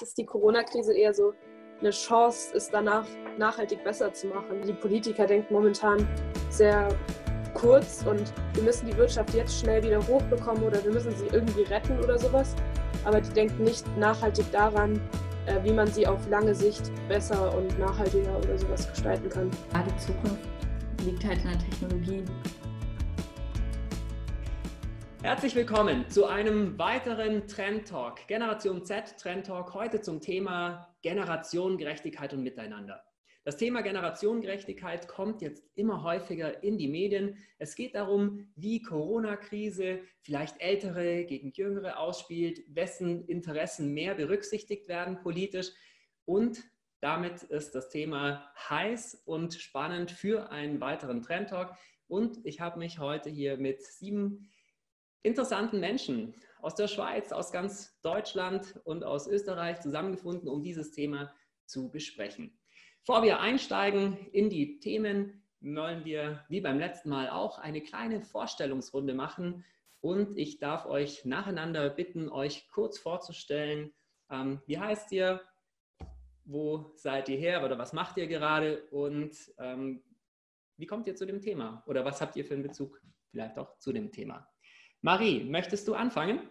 ist die Corona-Krise eher so eine Chance, es danach nachhaltig besser zu machen. Die Politiker denken momentan sehr kurz und wir müssen die Wirtschaft jetzt schnell wieder hochbekommen oder wir müssen sie irgendwie retten oder sowas. Aber die denken nicht nachhaltig daran, äh, wie man sie auf lange Sicht besser und nachhaltiger oder sowas gestalten kann. Die Zukunft liegt halt in der Technologie. Herzlich willkommen zu einem weiteren Trend Talk, Generation Z Trend Talk, heute zum Thema Generationengerechtigkeit und Miteinander. Das Thema Generationengerechtigkeit kommt jetzt immer häufiger in die Medien. Es geht darum, wie Corona-Krise vielleicht Ältere gegen Jüngere ausspielt, wessen Interessen mehr berücksichtigt werden politisch. Und damit ist das Thema heiß und spannend für einen weiteren Trend Talk. Und ich habe mich heute hier mit sieben interessanten Menschen aus der Schweiz, aus ganz Deutschland und aus Österreich zusammengefunden, um dieses Thema zu besprechen. Bevor wir einsteigen in die Themen, wollen wir wie beim letzten Mal auch eine kleine Vorstellungsrunde machen und ich darf euch nacheinander bitten, euch kurz vorzustellen. Ähm, wie heißt ihr? Wo seid ihr her oder was macht ihr gerade und ähm, wie kommt ihr zu dem Thema oder was habt ihr für einen Bezug vielleicht auch zu dem Thema? Marie, möchtest du anfangen?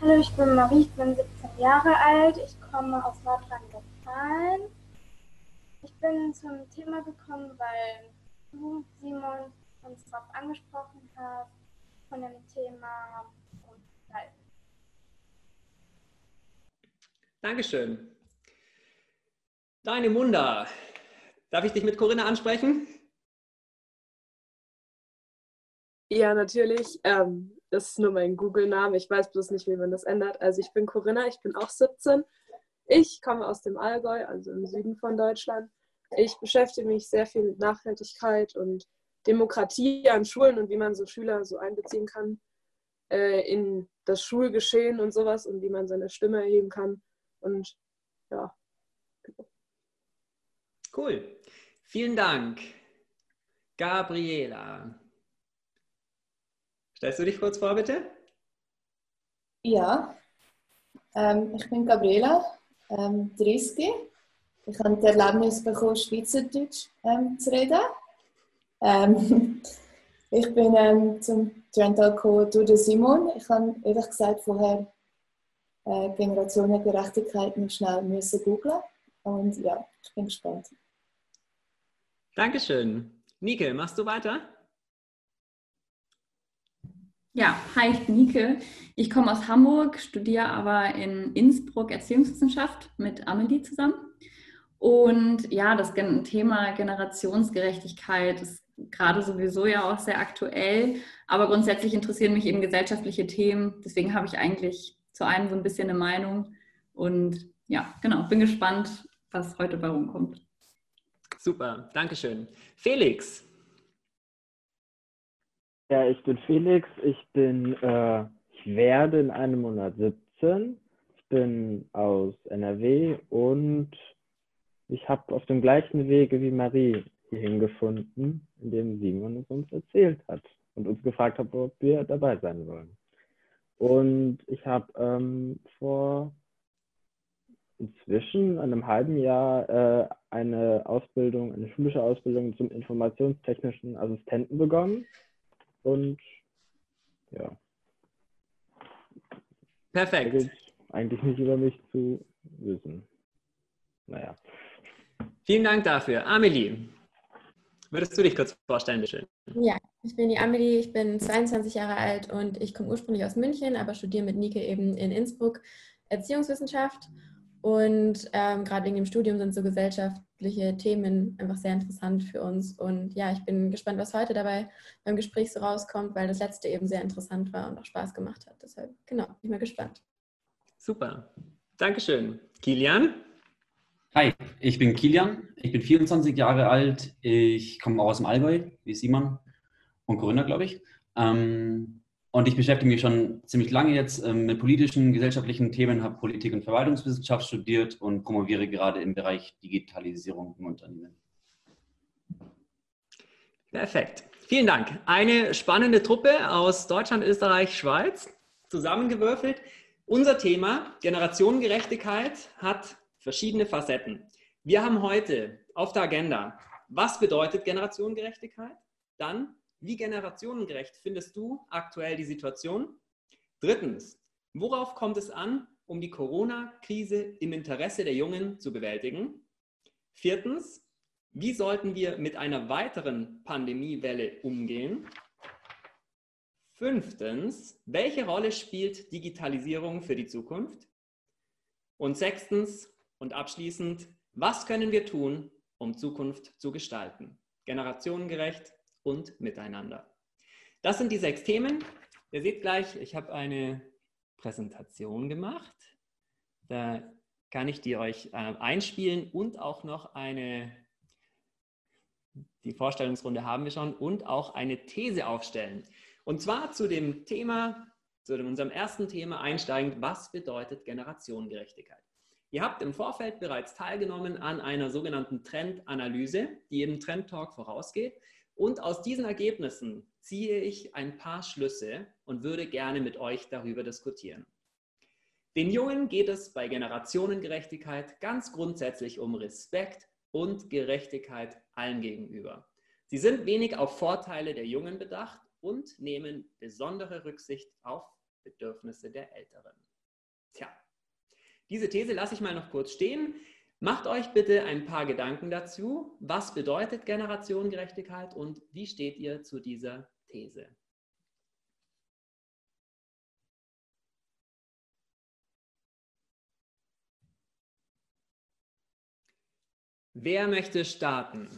Hallo, ich bin Marie, ich bin 17 Jahre alt, ich komme aus Nordrhein-Westfalen. Ich bin zum Thema gekommen, weil du, Simon, uns darauf angesprochen hast, von dem Thema Umwelt. Dankeschön. Deine Munda, darf ich dich mit Corinna ansprechen? Ja, natürlich. Ähm, das ist nur mein Google-Name. Ich weiß bloß nicht, wie man das ändert. Also ich bin Corinna, ich bin auch 17. Ich komme aus dem Allgäu, also im Süden von Deutschland. Ich beschäftige mich sehr viel mit Nachhaltigkeit und Demokratie an Schulen und wie man so Schüler so einbeziehen kann äh, in das Schulgeschehen und sowas und wie man seine Stimme erheben kann. Und ja. Cool. Vielen Dank. Gabriela. Stellst du dich kurz vor, bitte? Ja, ähm, ich bin Gabriela, ähm, 30. Ich habe die Erlaubnis bekommen, Schweizerdeutsch ähm, zu reden. Ähm, ich bin ähm, zum Trendtal gekommen durch den Simon. Ich habe ehrlich gesagt vorher äh, Generationengerechtigkeit noch schnell müssen googlen und ja, ich bin gespannt. Dankeschön. Nike, machst du weiter? Ja, hi, ich bin Nike. Ich komme aus Hamburg, studiere aber in Innsbruck Erziehungswissenschaft mit Amelie zusammen. Und ja, das Thema Generationsgerechtigkeit ist gerade sowieso ja auch sehr aktuell. Aber grundsätzlich interessieren mich eben gesellschaftliche Themen. Deswegen habe ich eigentlich zu einem so ein bisschen eine Meinung. Und ja, genau, bin gespannt, was heute bei rumkommt. Super, Dankeschön. Felix, ja, ich bin Felix. Ich bin, äh, ich werde in einem Monat 17. Ich bin aus NRW und ich habe auf dem gleichen Wege wie Marie hierhin gefunden, indem Simon es uns erzählt hat und uns gefragt hat, ob wir dabei sein wollen. Und ich habe ähm, vor inzwischen einem halben Jahr äh, eine Ausbildung, eine schulische Ausbildung zum informationstechnischen Assistenten begonnen und ja. Perfekt. Eigentlich, eigentlich nicht über mich zu wissen. Naja. Vielen Dank dafür. Amelie, würdest du dich kurz vorstellen, bitte? Ja, ich bin die Amelie, ich bin 22 Jahre alt und ich komme ursprünglich aus München, aber studiere mit Nike eben in Innsbruck Erziehungswissenschaft. Und ähm, gerade wegen dem Studium sind so gesellschaftliche Themen einfach sehr interessant für uns. Und ja, ich bin gespannt, was heute dabei beim Gespräch so rauskommt, weil das letzte eben sehr interessant war und auch Spaß gemacht hat. Deshalb, genau, bin ich mal gespannt. Super. Dankeschön. Kilian? Hi, ich bin Kilian. Ich bin 24 Jahre alt. Ich komme auch aus dem Allgäu, wie Simon und Corinna, glaube ich. Ähm, und ich beschäftige mich schon ziemlich lange jetzt ähm, mit politischen, gesellschaftlichen Themen, habe Politik- und Verwaltungswissenschaft studiert und promoviere gerade im Bereich Digitalisierung im Unternehmen. Perfekt. Vielen Dank. Eine spannende Truppe aus Deutschland, Österreich, Schweiz zusammengewürfelt. Unser Thema Generationengerechtigkeit hat verschiedene Facetten. Wir haben heute auf der Agenda, was bedeutet Generationengerechtigkeit? Dann, wie generationengerecht findest du aktuell die Situation? Drittens, worauf kommt es an, um die Corona-Krise im Interesse der Jungen zu bewältigen? Viertens, wie sollten wir mit einer weiteren Pandemiewelle umgehen? Fünftens, welche Rolle spielt Digitalisierung für die Zukunft? Und sechstens und abschließend, was können wir tun, um Zukunft zu gestalten? Generationengerecht und miteinander. Das sind die sechs Themen. Ihr seht gleich, ich habe eine Präsentation gemacht. Da kann ich die euch äh, einspielen und auch noch eine, die Vorstellungsrunde haben wir schon, und auch eine These aufstellen. Und zwar zu dem Thema, zu unserem ersten Thema einsteigend, was bedeutet Generationengerechtigkeit? Ihr habt im Vorfeld bereits teilgenommen an einer sogenannten Trendanalyse, die im Trend Talk vorausgeht. Und aus diesen Ergebnissen ziehe ich ein paar Schlüsse und würde gerne mit euch darüber diskutieren. Den Jungen geht es bei Generationengerechtigkeit ganz grundsätzlich um Respekt und Gerechtigkeit allen gegenüber. Sie sind wenig auf Vorteile der Jungen bedacht und nehmen besondere Rücksicht auf Bedürfnisse der Älteren. Tja, diese These lasse ich mal noch kurz stehen. Macht euch bitte ein paar Gedanken dazu. Was bedeutet Generationengerechtigkeit und wie steht ihr zu dieser These? Wer möchte starten?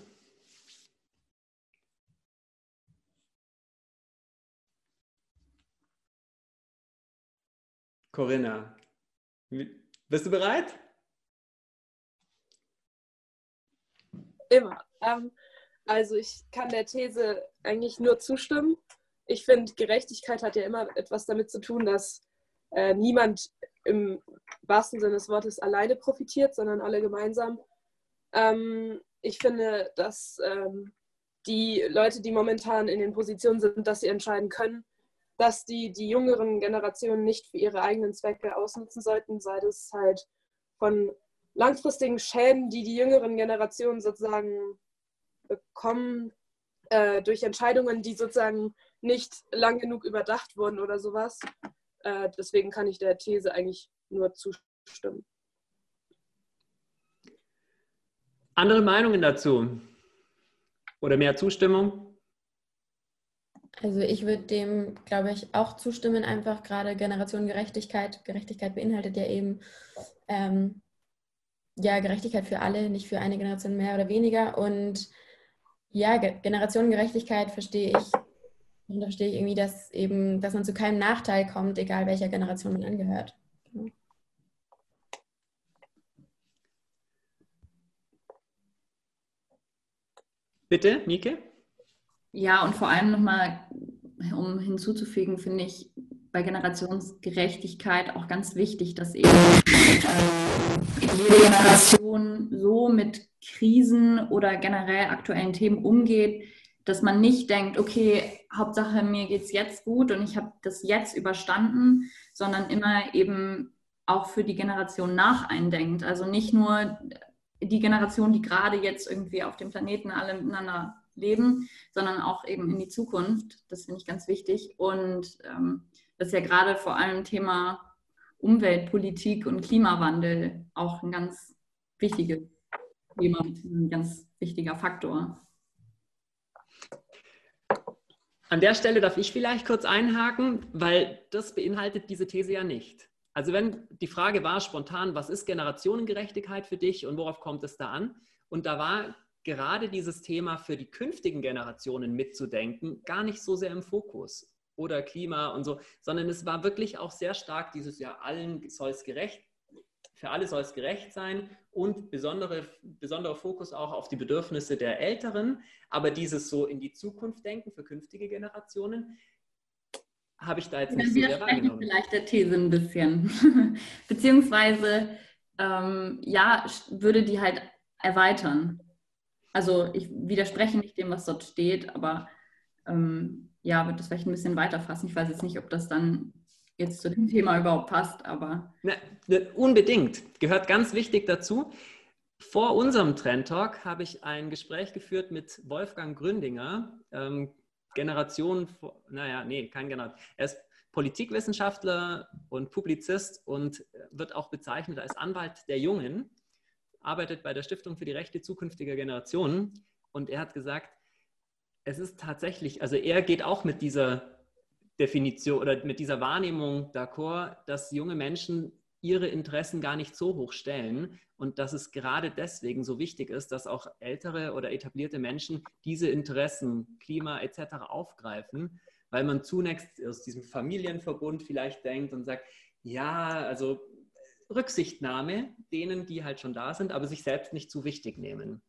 Corinna, bist du bereit? Immer. Ähm, also ich kann der These eigentlich nur zustimmen. Ich finde, Gerechtigkeit hat ja immer etwas damit zu tun, dass äh, niemand im wahrsten Sinne des Wortes alleine profitiert, sondern alle gemeinsam. Ähm, ich finde, dass ähm, die Leute, die momentan in den Positionen sind, dass sie entscheiden können, dass die, die jüngeren Generationen nicht für ihre eigenen Zwecke ausnutzen sollten, sei das halt von langfristigen Schäden, die die jüngeren Generationen sozusagen bekommen, äh, durch Entscheidungen, die sozusagen nicht lang genug überdacht wurden oder sowas. Äh, deswegen kann ich der These eigentlich nur zustimmen. Andere Meinungen dazu? Oder mehr Zustimmung? Also ich würde dem, glaube ich, auch zustimmen, einfach gerade Generationengerechtigkeit. Gerechtigkeit beinhaltet ja eben ähm, ja, Gerechtigkeit für alle, nicht für eine Generation mehr oder weniger. Und ja, Generationengerechtigkeit verstehe ich. Und da verstehe ich irgendwie, dass eben, dass man zu keinem Nachteil kommt, egal welcher Generation man angehört. Genau. Bitte, Nike? Ja, und vor allem nochmal, um hinzuzufügen, finde ich bei Generationsgerechtigkeit auch ganz wichtig, dass eben äh, jede Generation so mit Krisen oder generell aktuellen Themen umgeht, dass man nicht denkt, okay, Hauptsache mir geht es jetzt gut und ich habe das jetzt überstanden, sondern immer eben auch für die Generation nach eindenkt. Also nicht nur die Generation, die gerade jetzt irgendwie auf dem Planeten alle miteinander leben, sondern auch eben in die Zukunft. Das finde ich ganz wichtig. Und ähm, das ist ja gerade vor allem Thema Umweltpolitik und Klimawandel auch ein ganz wichtiges Thema, ein ganz wichtiger Faktor. An der Stelle darf ich vielleicht kurz einhaken, weil das beinhaltet diese These ja nicht. Also wenn die Frage war spontan, was ist Generationengerechtigkeit für dich und worauf kommt es da an? Und da war gerade dieses Thema für die künftigen Generationen mitzudenken, gar nicht so sehr im Fokus oder Klima und so, sondern es war wirklich auch sehr stark dieses Jahr, allen soll es gerecht, für alle soll es gerecht sein und besondere, besonderer Fokus auch auf die Bedürfnisse der Älteren, aber dieses so in die Zukunft denken für künftige Generationen, habe ich da jetzt nicht so sehr wahrgenommen. vielleicht der These ein bisschen, beziehungsweise ähm, ja, würde die halt erweitern. Also ich widerspreche nicht dem, was dort steht, aber ähm, ja, würde das vielleicht ein bisschen weiterfassen. Ich weiß jetzt nicht, ob das dann jetzt zu dem Thema überhaupt passt, aber. Na, ne, unbedingt. Gehört ganz wichtig dazu. Vor unserem Trend Talk habe ich ein Gespräch geführt mit Wolfgang Gründinger, ähm, Generation, naja, nee, kein Generation. Er ist Politikwissenschaftler und Publizist und wird auch bezeichnet als Anwalt der Jungen, arbeitet bei der Stiftung für die Rechte zukünftiger Generationen und er hat gesagt, es ist tatsächlich, also er geht auch mit dieser Definition oder mit dieser Wahrnehmung d'accord, dass junge Menschen ihre Interessen gar nicht so hoch stellen und dass es gerade deswegen so wichtig ist, dass auch ältere oder etablierte Menschen diese Interessen, Klima etc. aufgreifen, weil man zunächst aus diesem Familienverbund vielleicht denkt und sagt, ja, also Rücksichtnahme denen, die halt schon da sind, aber sich selbst nicht zu wichtig nehmen.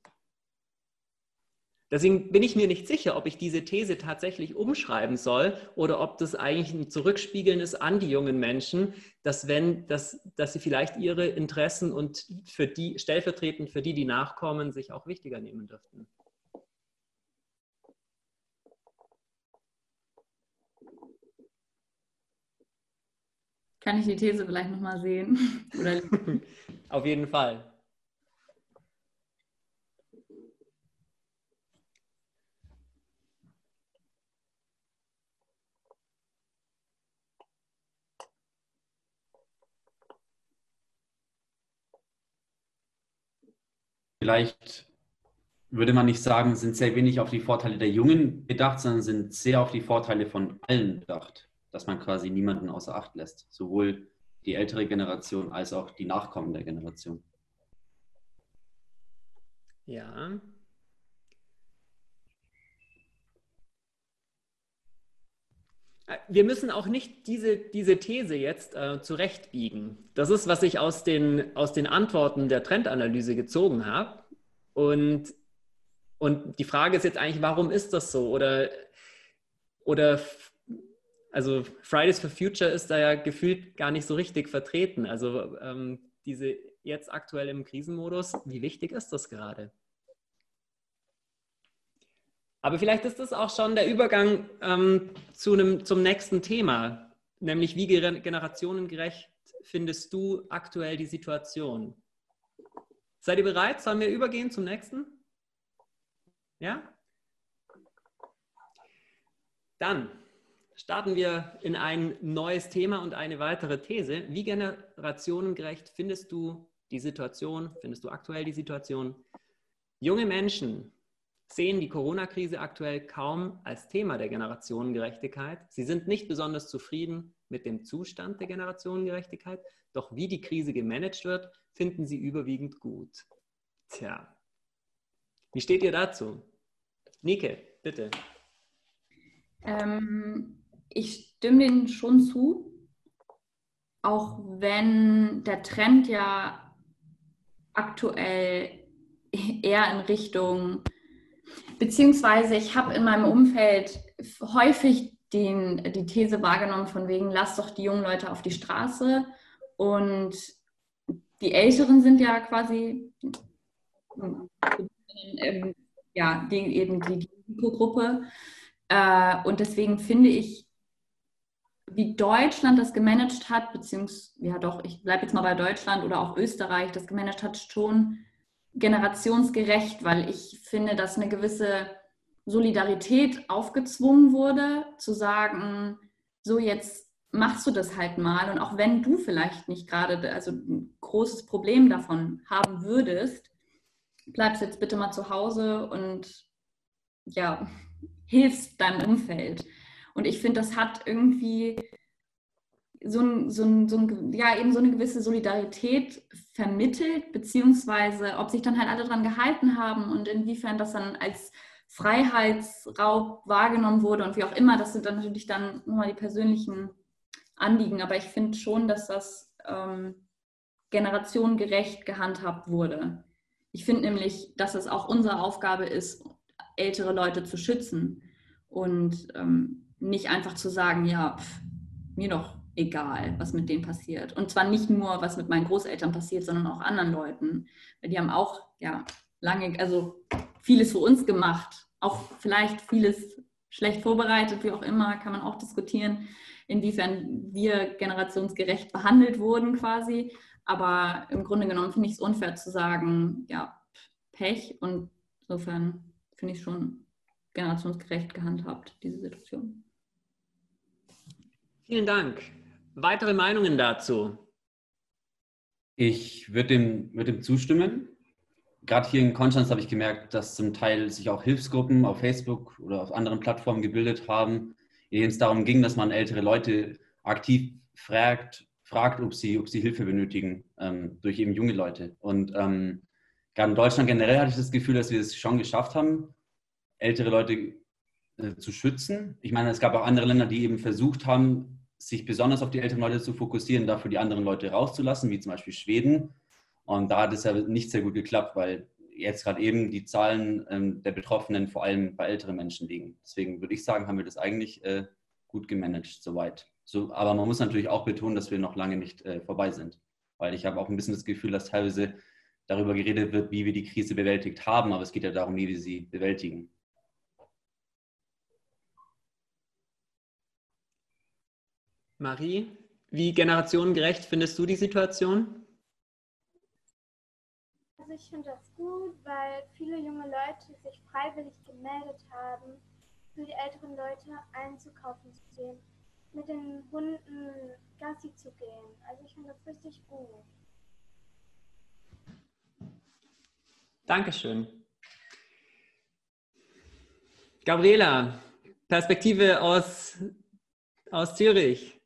Deswegen bin ich mir nicht sicher, ob ich diese These tatsächlich umschreiben soll oder ob das eigentlich ein Zurückspiegeln ist an die jungen Menschen, dass wenn, dass, dass sie vielleicht ihre Interessen und für die, stellvertretend für die, die nachkommen, sich auch wichtiger nehmen dürften. Kann ich die These vielleicht nochmal sehen? Auf jeden Fall. Vielleicht würde man nicht sagen, sind sehr wenig auf die Vorteile der Jungen bedacht, sondern sind sehr auf die Vorteile von allen bedacht, dass man quasi niemanden außer Acht lässt, sowohl die ältere Generation als auch die nachkommende Generation. Ja. Wir müssen auch nicht diese, diese These jetzt äh, zurechtbiegen. Das ist, was ich aus den, aus den Antworten der Trendanalyse gezogen habe. Und, und die Frage ist jetzt eigentlich, warum ist das so? Oder, oder also Fridays for Future ist da ja gefühlt gar nicht so richtig vertreten. Also ähm, diese jetzt aktuell im Krisenmodus, wie wichtig ist das gerade? Aber vielleicht ist das auch schon der Übergang ähm, zu einem, zum nächsten Thema, nämlich wie generationengerecht findest du aktuell die Situation? Seid ihr bereit? Sollen wir übergehen zum nächsten? Ja? Dann starten wir in ein neues Thema und eine weitere These. Wie generationengerecht findest du die Situation, findest du aktuell die Situation? Junge Menschen sehen die Corona-Krise aktuell kaum als Thema der Generationengerechtigkeit. Sie sind nicht besonders zufrieden mit dem Zustand der Generationengerechtigkeit, doch wie die Krise gemanagt wird, finden sie überwiegend gut. Tja, wie steht ihr dazu? Nike, bitte. Ähm, ich stimme denen schon zu, auch wenn der Trend ja aktuell eher in Richtung Beziehungsweise ich habe in meinem Umfeld häufig den, die These wahrgenommen von wegen, lass doch die jungen Leute auf die Straße. Und die Älteren sind ja quasi ähm, ja, die, eben die Risikogruppe. Äh, und deswegen finde ich, wie Deutschland das gemanagt hat, beziehungsweise, ja doch, ich bleibe jetzt mal bei Deutschland oder auch Österreich das gemanagt hat, schon generationsgerecht, weil ich finde, dass eine gewisse Solidarität aufgezwungen wurde, zu sagen, so jetzt machst du das halt mal und auch wenn du vielleicht nicht gerade also ein großes Problem davon haben würdest, bleibst jetzt bitte mal zu Hause und ja, hilfst deinem Umfeld. Und ich finde, das hat irgendwie so, ein, so, ein, so ein, ja, eben so eine gewisse Solidarität vermittelt, beziehungsweise ob sich dann halt alle daran gehalten haben und inwiefern das dann als Freiheitsraub wahrgenommen wurde und wie auch immer, das sind dann natürlich dann nochmal die persönlichen Anliegen. Aber ich finde schon, dass das ähm, generationengerecht gehandhabt wurde. Ich finde nämlich, dass es auch unsere Aufgabe ist, ältere Leute zu schützen und ähm, nicht einfach zu sagen, ja, pff, mir doch egal, was mit denen passiert. Und zwar nicht nur, was mit meinen Großeltern passiert, sondern auch anderen Leuten. Die haben auch ja lange, also vieles für uns gemacht, auch vielleicht vieles schlecht vorbereitet, wie auch immer, kann man auch diskutieren. inwiefern wir generationsgerecht behandelt wurden quasi. Aber im Grunde genommen finde ich es unfair zu sagen, ja, Pech. Und insofern finde ich schon generationsgerecht gehandhabt, diese Situation. Vielen Dank. Weitere Meinungen dazu? Ich würde dem, würd dem zustimmen. Gerade hier in Konstanz habe ich gemerkt, dass zum Teil sich auch Hilfsgruppen auf Facebook oder auf anderen Plattformen gebildet haben, in denen es darum ging, dass man ältere Leute aktiv fragt, fragt ob, sie, ob sie Hilfe benötigen ähm, durch eben junge Leute. Und ähm, gerade in Deutschland generell hatte ich das Gefühl, dass wir es schon geschafft haben, ältere Leute äh, zu schützen. Ich meine, es gab auch andere Länder, die eben versucht haben, sich besonders auf die älteren Leute zu fokussieren, dafür die anderen Leute rauszulassen, wie zum Beispiel Schweden. Und da hat es ja nicht sehr gut geklappt, weil jetzt gerade eben die Zahlen ähm, der Betroffenen vor allem bei älteren Menschen liegen. Deswegen würde ich sagen, haben wir das eigentlich äh, gut gemanagt soweit. So, aber man muss natürlich auch betonen, dass wir noch lange nicht äh, vorbei sind, weil ich habe auch ein bisschen das Gefühl, dass teilweise darüber geredet wird, wie wir die Krise bewältigt haben, aber es geht ja darum, wie wir sie bewältigen. Marie, wie generationengerecht findest du die Situation? Also ich finde das gut, weil viele junge Leute sich freiwillig gemeldet haben, für die älteren Leute einzukaufen zu gehen, mit den Hunden Gassi zu gehen. Also ich finde das richtig gut. Dankeschön. Gabriela, Perspektive aus, aus Zürich.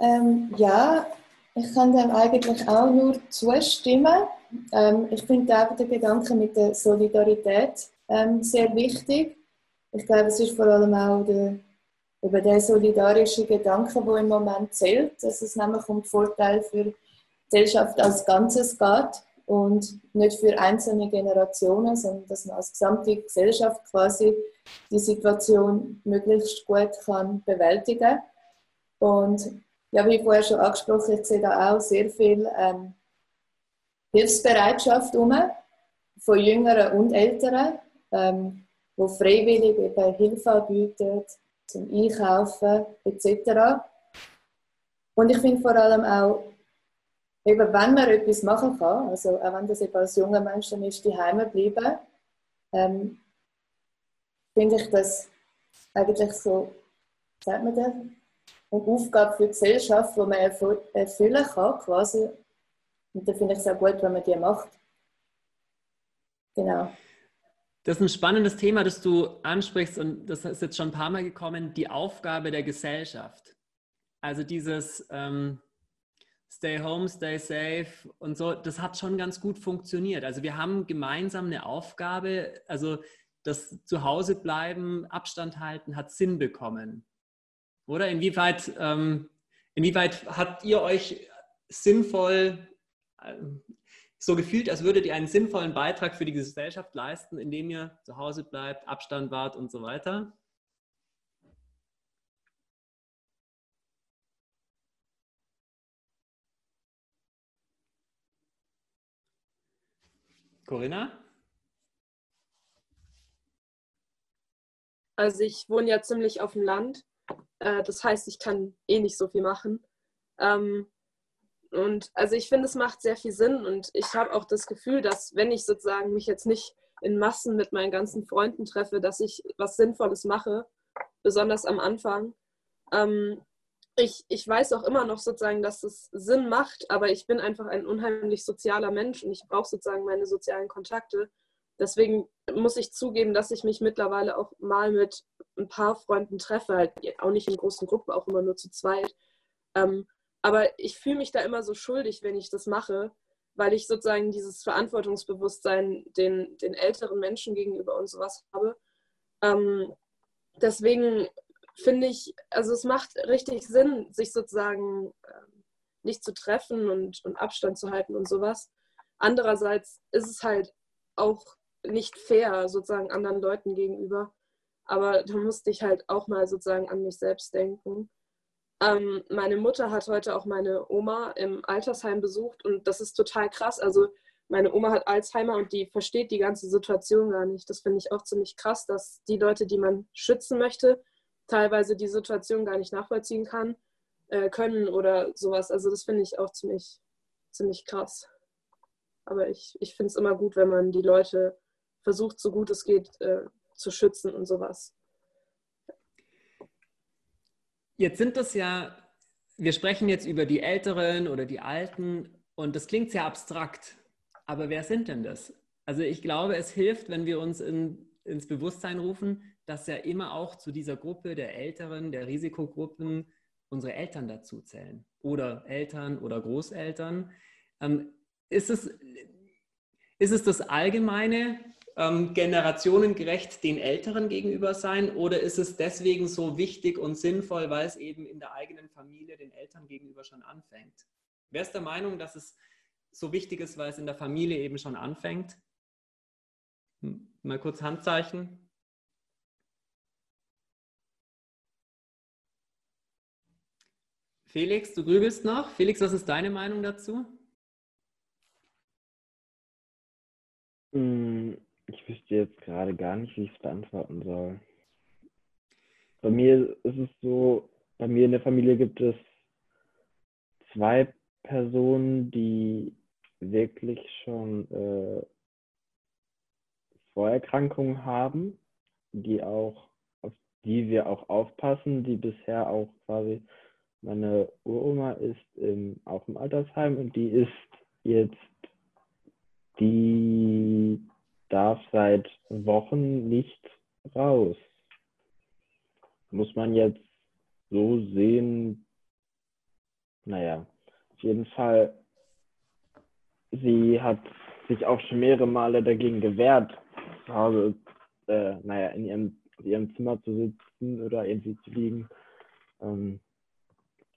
Ähm, ja, ich kann dem eigentlich auch nur zustimmen. Ähm, ich finde auch den Gedanken mit der Solidarität ähm, sehr wichtig. Ich glaube, es ist vor allem auch der, über der solidarische Gedanke, der im Moment zählt, dass es nämlich um den Vorteil für die Gesellschaft als Ganzes geht und nicht für einzelne Generationen, sondern dass man als gesamte Gesellschaft quasi die Situation möglichst gut kann bewältigen kann. Und ja, wie vorher schon angesprochen, ich sehe da auch sehr viel ähm, Hilfsbereitschaft um, von Jüngeren und Älteren, ähm, wo freiwillig eben Hilfe anbieten, zum Einkaufen etc. Und ich finde vor allem auch, eben wenn man etwas machen kann, also auch wenn das eben als junger Mensch dann ist, die Heime bleiben, ähm, finde ich das eigentlich so, sagt man das, eine Aufgabe für die Gesellschaft, die man erfüllen kann, quasi. Und da finde ich es auch gut, wenn man die macht. Genau. Das ist ein spannendes Thema, das du ansprichst und das ist jetzt schon ein paar Mal gekommen, die Aufgabe der Gesellschaft. Also dieses ähm, Stay home, stay safe und so, das hat schon ganz gut funktioniert. Also wir haben gemeinsam eine Aufgabe, also das Zuhause bleiben, Abstand halten, hat Sinn bekommen. Oder inwieweit, ähm, inwieweit habt ihr euch sinnvoll äh, so gefühlt, als würdet ihr einen sinnvollen Beitrag für die Gesellschaft leisten, indem ihr zu Hause bleibt, Abstand wahrt und so weiter? Corinna? Also ich wohne ja ziemlich auf dem Land äh, das heißt, ich kann eh nicht so viel machen. Ähm, und also ich finde, es macht sehr viel Sinn und ich habe auch das Gefühl, dass wenn ich sozusagen mich jetzt nicht in Massen mit meinen ganzen Freunden treffe, dass ich was Sinnvolles mache, besonders am Anfang. Ähm, ich, ich weiß auch immer noch sozusagen, dass es Sinn macht, aber ich bin einfach ein unheimlich sozialer Mensch und ich brauche sozusagen meine sozialen Kontakte. Deswegen muss ich zugeben, dass ich mich mittlerweile auch mal mit ein paar Freunden treffe, halt auch nicht in großen Gruppen, auch immer nur zu zweit. Ähm, aber ich fühle mich da immer so schuldig, wenn ich das mache, weil ich sozusagen dieses Verantwortungsbewusstsein den, den älteren Menschen gegenüber und sowas habe. Ähm, deswegen finde ich, also es macht richtig Sinn, sich sozusagen ähm, nicht zu treffen und, und Abstand zu halten und sowas. Andererseits ist es halt auch nicht fair sozusagen anderen Leuten gegenüber. Aber da musste ich halt auch mal sozusagen an mich selbst denken. Ähm, meine Mutter hat heute auch meine Oma im Altersheim besucht und das ist total krass. Also meine Oma hat Alzheimer und die versteht die ganze Situation gar nicht. Das finde ich auch ziemlich krass, dass die Leute, die man schützen möchte, teilweise die Situation gar nicht nachvollziehen kann, äh, können oder sowas. Also das finde ich auch ziemlich, ziemlich krass. Aber ich, ich finde es immer gut, wenn man die Leute versucht, so gut es geht, äh, zu schützen und sowas. Jetzt sind das ja, wir sprechen jetzt über die Älteren oder die Alten und das klingt sehr abstrakt. Aber wer sind denn das? Also ich glaube, es hilft, wenn wir uns in, ins Bewusstsein rufen, dass ja immer auch zu dieser Gruppe der Älteren, der Risikogruppen, unsere Eltern dazu zählen oder Eltern oder Großeltern. Ähm, ist, es, ist es das allgemeine ähm, generationengerecht den Älteren gegenüber sein oder ist es deswegen so wichtig und sinnvoll, weil es eben in der eigenen Familie den Eltern gegenüber schon anfängt? Wer ist der Meinung, dass es so wichtig ist, weil es in der Familie eben schon anfängt? Mal kurz Handzeichen. Felix, du grübelst noch. Felix, was ist deine Meinung dazu? Ich wüsste jetzt gerade gar nicht, wie ich es beantworten soll. Bei mir ist es so, bei mir in der Familie gibt es zwei Personen, die wirklich schon äh, Vorerkrankungen haben, die auch, auf die wir auch aufpassen, die bisher auch quasi, meine Uroma ist im, auch im Altersheim und die ist jetzt, die darf seit Wochen nicht raus. Muss man jetzt so sehen, naja, auf jeden Fall, sie hat sich auch schon mehrere Male dagegen gewehrt, zu Hause, äh, naja, in ihrem, in ihrem Zimmer zu sitzen oder irgendwie zu liegen, ähm,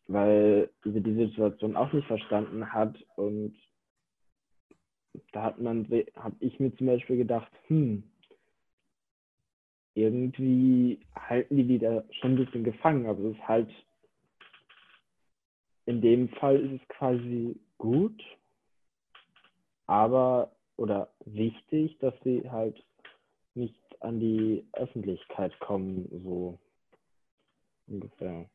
weil sie die Situation auch nicht verstanden hat und da hat man, habe ich mir zum Beispiel gedacht, hm, irgendwie halten die die da schon ein bisschen gefangen, aber es ist halt, in dem Fall ist es quasi gut, aber oder wichtig, dass sie halt nicht an die Öffentlichkeit kommen, so ungefähr.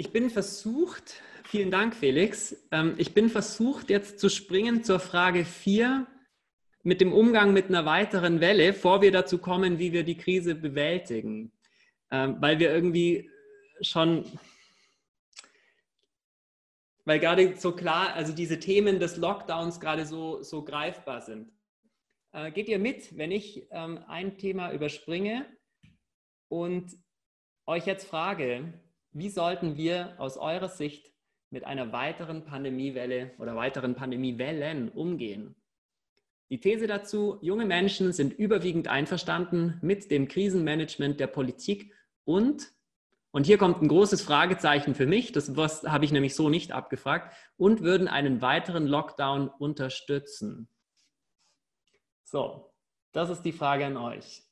Ich bin versucht, vielen Dank, Felix. Ähm, ich bin versucht, jetzt zu springen zur Frage 4 mit dem Umgang mit einer weiteren Welle, bevor wir dazu kommen, wie wir die Krise bewältigen. Ähm, weil wir irgendwie schon weil gerade so klar, also diese Themen des Lockdowns gerade so, so greifbar sind. Äh, geht ihr mit, wenn ich ähm, ein Thema überspringe und euch jetzt frage, wie sollten wir aus eurer Sicht mit einer weiteren Pandemiewelle oder weiteren Pandemiewellen umgehen? Die These dazu, junge Menschen sind überwiegend einverstanden mit dem Krisenmanagement der Politik und und hier kommt ein großes Fragezeichen für mich, das habe ich nämlich so nicht abgefragt, und würden einen weiteren Lockdown unterstützen. So, das ist die Frage an euch.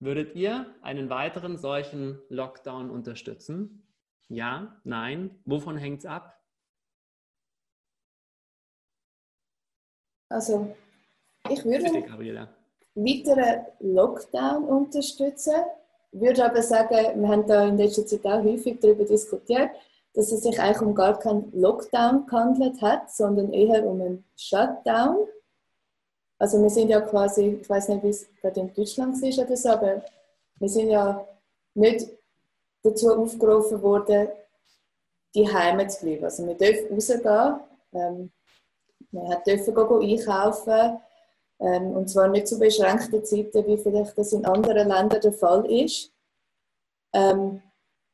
Würdet ihr einen weiteren solchen Lockdown unterstützen? Ja, nein, wovon hängt es ab? Also, ich würde weiteren Lockdown unterstützen, würde aber sagen, wir haben da in letzter Zeit auch häufig darüber diskutiert, dass es sich eigentlich um gar keinen Lockdown gehandelt hat, sondern eher um einen Shutdown. Also wir sind ja quasi, ich weiß nicht, wie es gerade in Deutschland ist oder so, aber wir sind ja nicht dazu aufgerufen worden, die Heime zu bleiben. Also wir dürfen rausgehen, ähm, wir dürfen einkaufen, ähm, und zwar nicht zu beschränkten Zeiten, wie vielleicht das in anderen Ländern der Fall ist. Ähm,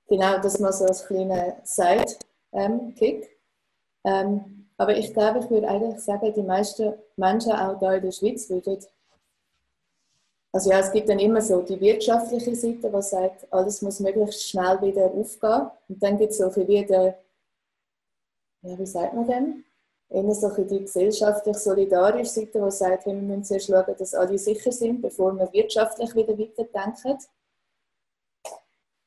genau, das mal so als kleiner Side-Kick. Ähm, aber ich glaube, ich würde eigentlich sagen, die meisten Menschen auch hier in der Schweiz würden. Also ja, es gibt dann immer so die wirtschaftliche Seite, die sagt, alles muss möglichst schnell wieder aufgehen. Und dann gibt es so viel wie der, ja, wie sagt man denn? eher so die gesellschaftlich solidarische Seite, die sagt, wir müssen zuerst schauen, dass alle sicher sind, bevor wir wirtschaftlich wieder weiterdenken.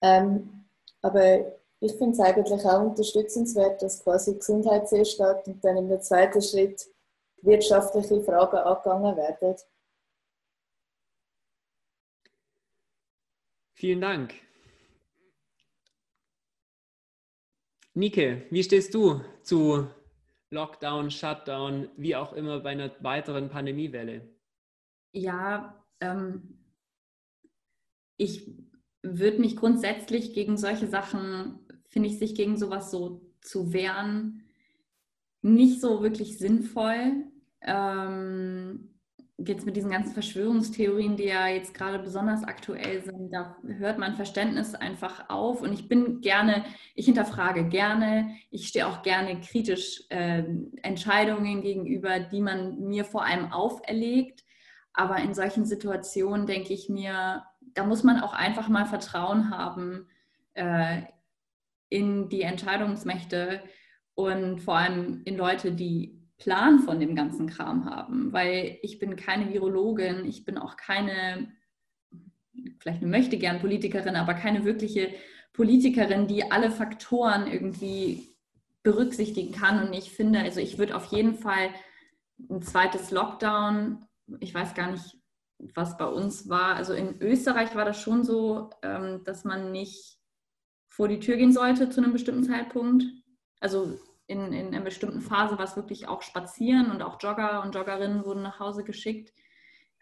Ähm, aber ich finde es eigentlich auch unterstützenswert, dass quasi Gesundheit zuerst steht und dann im zweiten Schritt wirtschaftliche Fragen angegangen werden. Vielen Dank. Nike, wie stehst du zu Lockdown, Shutdown, wie auch immer bei einer weiteren Pandemiewelle? Ja, ähm, ich würde mich grundsätzlich gegen solche Sachen, finde ich, sich gegen sowas so zu wehren, nicht so wirklich sinnvoll. Ähm, jetzt mit diesen ganzen Verschwörungstheorien, die ja jetzt gerade besonders aktuell sind, da hört mein Verständnis einfach auf. Und ich bin gerne, ich hinterfrage gerne, ich stehe auch gerne kritisch äh, Entscheidungen gegenüber, die man mir vor allem auferlegt. Aber in solchen Situationen denke ich mir, da muss man auch einfach mal Vertrauen haben äh, in die Entscheidungsmächte und vor allem in Leute, die Plan von dem ganzen Kram haben, weil ich bin keine Virologin, ich bin auch keine, vielleicht eine möchte gern Politikerin, aber keine wirkliche Politikerin, die alle Faktoren irgendwie berücksichtigen kann. Und ich finde, also ich würde auf jeden Fall ein zweites Lockdown, ich weiß gar nicht, was bei uns war. Also in Österreich war das schon so, ähm, dass man nicht vor die Tür gehen sollte zu einem bestimmten Zeitpunkt. Also in, in einer bestimmten Phase war es wirklich auch spazieren und auch Jogger und Joggerinnen wurden nach Hause geschickt.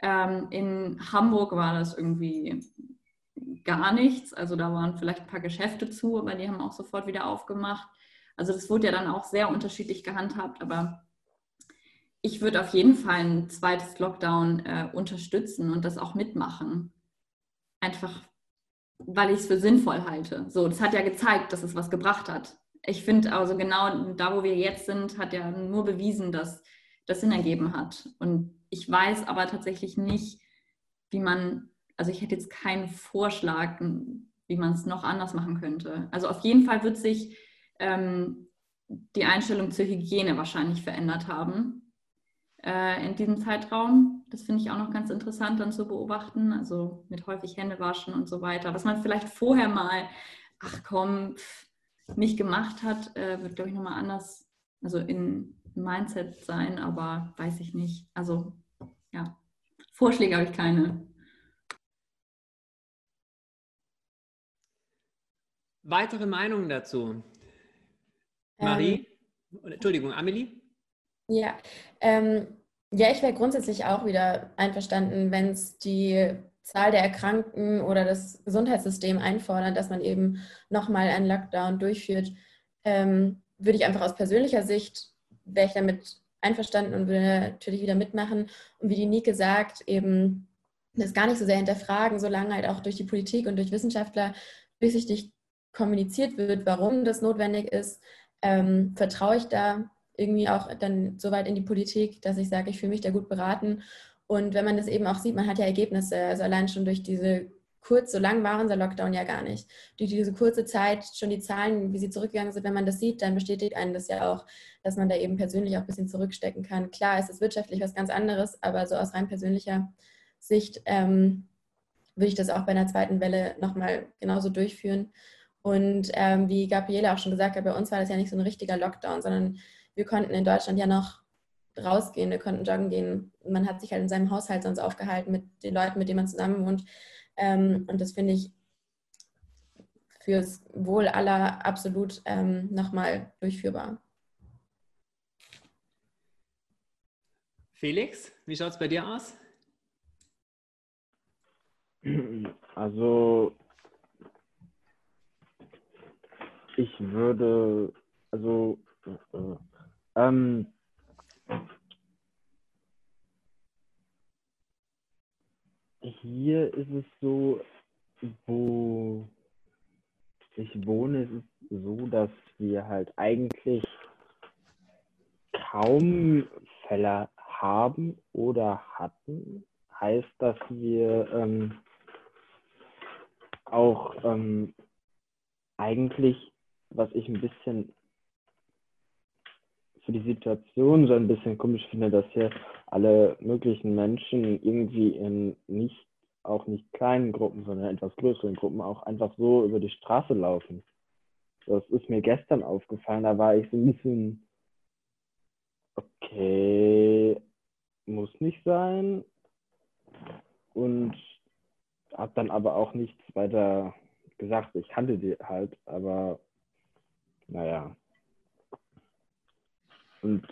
Ähm, in Hamburg war das irgendwie gar nichts. Also da waren vielleicht ein paar Geschäfte zu, aber die haben auch sofort wieder aufgemacht. Also das wurde ja dann auch sehr unterschiedlich gehandhabt, aber ich würde auf jeden Fall ein zweites Lockdown äh, unterstützen und das auch mitmachen. Einfach, weil ich es für sinnvoll halte. So, das hat ja gezeigt, dass es was gebracht hat ich finde also genau da, wo wir jetzt sind, hat ja nur bewiesen, dass das Sinn ergeben hat. Und ich weiß aber tatsächlich nicht, wie man, also ich hätte jetzt keinen Vorschlag, wie man es noch anders machen könnte. Also auf jeden Fall wird sich ähm, die Einstellung zur Hygiene wahrscheinlich verändert haben äh, in diesem Zeitraum. Das finde ich auch noch ganz interessant dann zu beobachten, also mit häufig Hände waschen und so weiter. Was man vielleicht vorher mal, ach komm, pff, nicht gemacht hat, äh, wird, glaube ich, nochmal anders, also in Mindset sein, aber weiß ich nicht. Also ja, Vorschläge habe ich keine. Weitere Meinungen dazu? Marie? Ähm, Entschuldigung, Amelie? Ja, ähm, ja, ich wäre grundsätzlich auch wieder einverstanden, wenn es die Zahl der Erkrankten oder das Gesundheitssystem einfordern, dass man eben nochmal einen Lockdown durchführt, ähm, würde ich einfach aus persönlicher Sicht, wäre ich damit einverstanden und würde natürlich wieder mitmachen. Und wie die Nike sagt, eben das gar nicht so sehr hinterfragen, solange halt auch durch die Politik und durch Wissenschaftler durchsichtig kommuniziert wird, warum das notwendig ist, ähm, vertraue ich da irgendwie auch dann so weit in die Politik, dass ich sage, ich fühle mich da gut beraten und wenn man das eben auch sieht, man hat ja Ergebnisse, also allein schon durch diese kurz, so lang war unser Lockdown ja gar nicht. Durch diese kurze Zeit schon die Zahlen, wie sie zurückgegangen sind, wenn man das sieht, dann bestätigt einen das ja auch, dass man da eben persönlich auch ein bisschen zurückstecken kann. Klar, es ist wirtschaftlich was ganz anderes, aber so aus rein persönlicher Sicht ähm, würde ich das auch bei einer zweiten Welle nochmal genauso durchführen. Und ähm, wie Gabriele auch schon gesagt hat, bei uns war das ja nicht so ein richtiger Lockdown, sondern wir konnten in Deutschland ja noch rausgehen, wir konnten joggen gehen. Man hat sich halt in seinem Haushalt sonst aufgehalten mit den Leuten, mit denen man zusammen wohnt. Ähm, und das finde ich fürs Wohl aller absolut ähm, nochmal durchführbar. Felix, wie schaut es bei dir aus? Also ich würde, also äh, ähm, hier ist es so, wo ich wohne, ist es so, dass wir halt eigentlich kaum Fälle haben oder hatten. Heißt, dass wir ähm, auch ähm, eigentlich, was ich ein bisschen für die Situation so ein bisschen komisch finde, dass hier alle möglichen Menschen irgendwie in nicht, auch nicht kleinen Gruppen, sondern etwas größeren Gruppen auch einfach so über die Straße laufen. Das ist mir gestern aufgefallen, da war ich so ein bisschen, okay, muss nicht sein. Und habe dann aber auch nichts weiter gesagt. Ich kannte die halt, aber naja. Und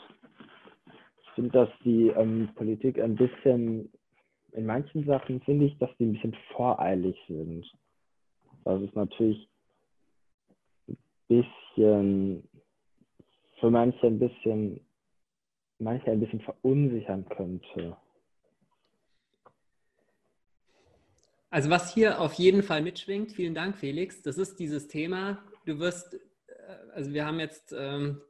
ich finde, dass die ähm, Politik ein bisschen, in manchen Sachen finde ich, dass die ein bisschen voreilig sind. Das ist natürlich ein bisschen, für manche ein bisschen, manche ein bisschen verunsichern könnte. Also was hier auf jeden Fall mitschwingt, vielen Dank Felix, das ist dieses Thema, du wirst, äh, also wir haben jetzt ähm,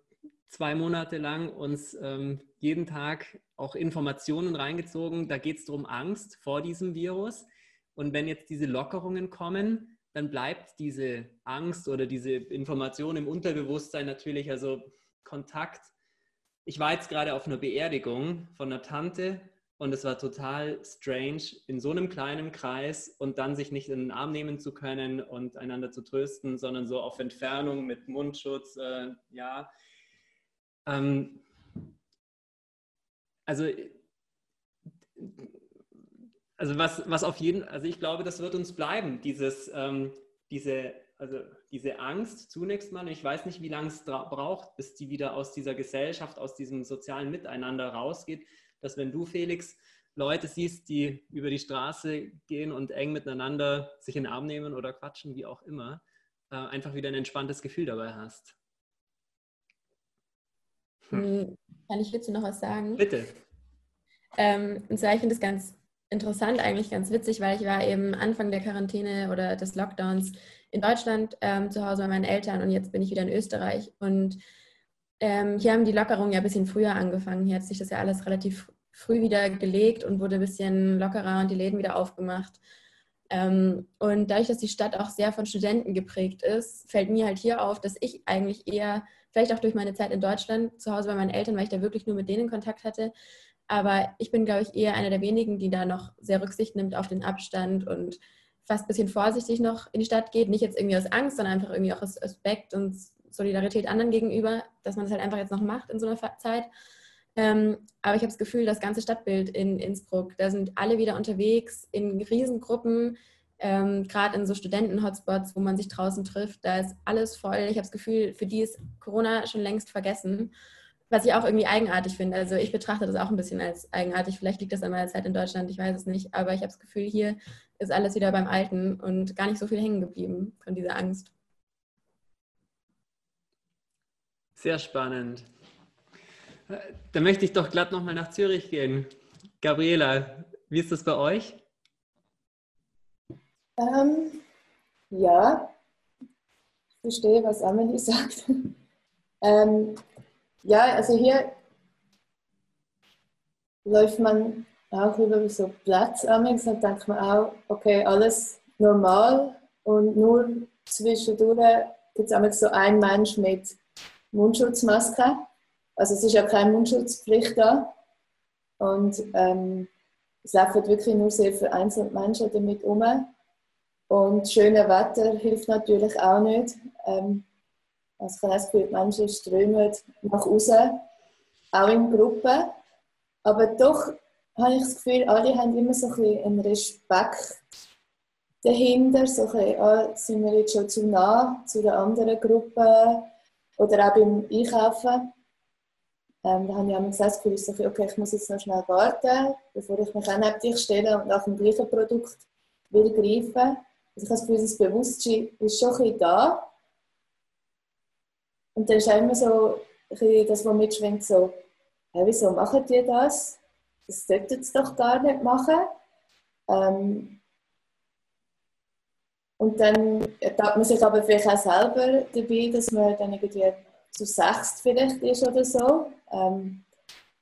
zwei Monate lang uns ähm, jeden Tag auch Informationen reingezogen, da geht es darum Angst vor diesem Virus und wenn jetzt diese Lockerungen kommen, dann bleibt diese Angst oder diese Information im Unterbewusstsein natürlich, also Kontakt. Ich war jetzt gerade auf einer Beerdigung von einer Tante und es war total strange, in so einem kleinen Kreis und dann sich nicht in den Arm nehmen zu können und einander zu trösten, sondern so auf Entfernung mit Mundschutz. Äh, ja. Ähm, also, also was, was auf jeden, also ich glaube, das wird uns bleiben, dieses, ähm, diese, also diese Angst zunächst mal. Ich weiß nicht, wie lange es braucht, bis die wieder aus dieser Gesellschaft, aus diesem sozialen Miteinander rausgeht dass wenn du, Felix, Leute siehst, die über die Straße gehen und eng miteinander sich in den Arm nehmen oder quatschen, wie auch immer, äh, einfach wieder ein entspanntes Gefühl dabei hast. Hm. kann ich hierzu noch was sagen? Bitte. Ähm, und zwar, ich finde es ganz interessant, eigentlich ganz witzig, weil ich war eben Anfang der Quarantäne oder des Lockdowns in Deutschland ähm, zu Hause bei meinen Eltern und jetzt bin ich wieder in Österreich und ähm, hier haben die Lockerungen ja ein bisschen früher angefangen. Hier hat sich das ja alles relativ früh wieder gelegt und wurde ein bisschen lockerer und die Läden wieder aufgemacht. Ähm, und dadurch, dass die Stadt auch sehr von Studenten geprägt ist, fällt mir halt hier auf, dass ich eigentlich eher, vielleicht auch durch meine Zeit in Deutschland, zu Hause bei meinen Eltern, weil ich da wirklich nur mit denen Kontakt hatte, aber ich bin, glaube ich, eher einer der wenigen, die da noch sehr Rücksicht nimmt auf den Abstand und fast ein bisschen vorsichtig noch in die Stadt geht. Nicht jetzt irgendwie aus Angst, sondern einfach irgendwie auch aus Respekt und Solidarität anderen gegenüber, dass man das halt einfach jetzt noch macht in so einer Zeit. Ähm, aber ich habe das Gefühl, das ganze Stadtbild in Innsbruck, da sind alle wieder unterwegs in Riesengruppen, ähm, gerade in so Studenten-Hotspots, wo man sich draußen trifft. Da ist alles voll. Ich habe das Gefühl, für die ist Corona schon längst vergessen. Was ich auch irgendwie eigenartig finde. Also ich betrachte das auch ein bisschen als eigenartig. Vielleicht liegt das an meiner Zeit in Deutschland, ich weiß es nicht. Aber ich habe das Gefühl, hier ist alles wieder beim Alten und gar nicht so viel hängen geblieben von dieser Angst. Sehr spannend. Da möchte ich doch glatt nochmal nach Zürich gehen. Gabriela, wie ist das bei euch? Ähm, ja, ich verstehe, was Amelie sagt. ähm, ja, also hier läuft man auch über so Platz und dann denkt man auch, okay, alles normal und nur zwischendurch gibt es so einen Mensch mit Mundschutzmaske. Also es ist ja keine Mundschutzpflicht da. Und ähm, es laufen wirklich nur sehr vereinzelt Menschen damit um. Und schönes Wetter hilft natürlich auch nicht. Ähm, also ich habe das Gefühl, die Menschen strömen nach außen, auch in Gruppen. Aber doch habe ich das Gefühl, alle haben immer so ein bisschen einen Respekt dahinter. So ein bisschen, ah, sind wir jetzt schon zu nah zu einer anderen Gruppe? Oder auch beim Einkaufen. Ähm, da habe ich auch gesagt, für so, okay, ich muss jetzt noch schnell warten, bevor ich mich auch neben dich stelle und nach dem gleichen Produkt will greifen. Also ich habe das Gefühl, das Bewusstsein ist schon ein bisschen da. Und dann ist auch immer so ein das, was mitschwingt, so, hey, wieso machen die das? Das sollten sie doch gar nicht machen. Ähm, und dann ertappt man sich aber vielleicht auch selber dabei, dass man dann irgendwie zu sechst vielleicht ist oder so. Ähm,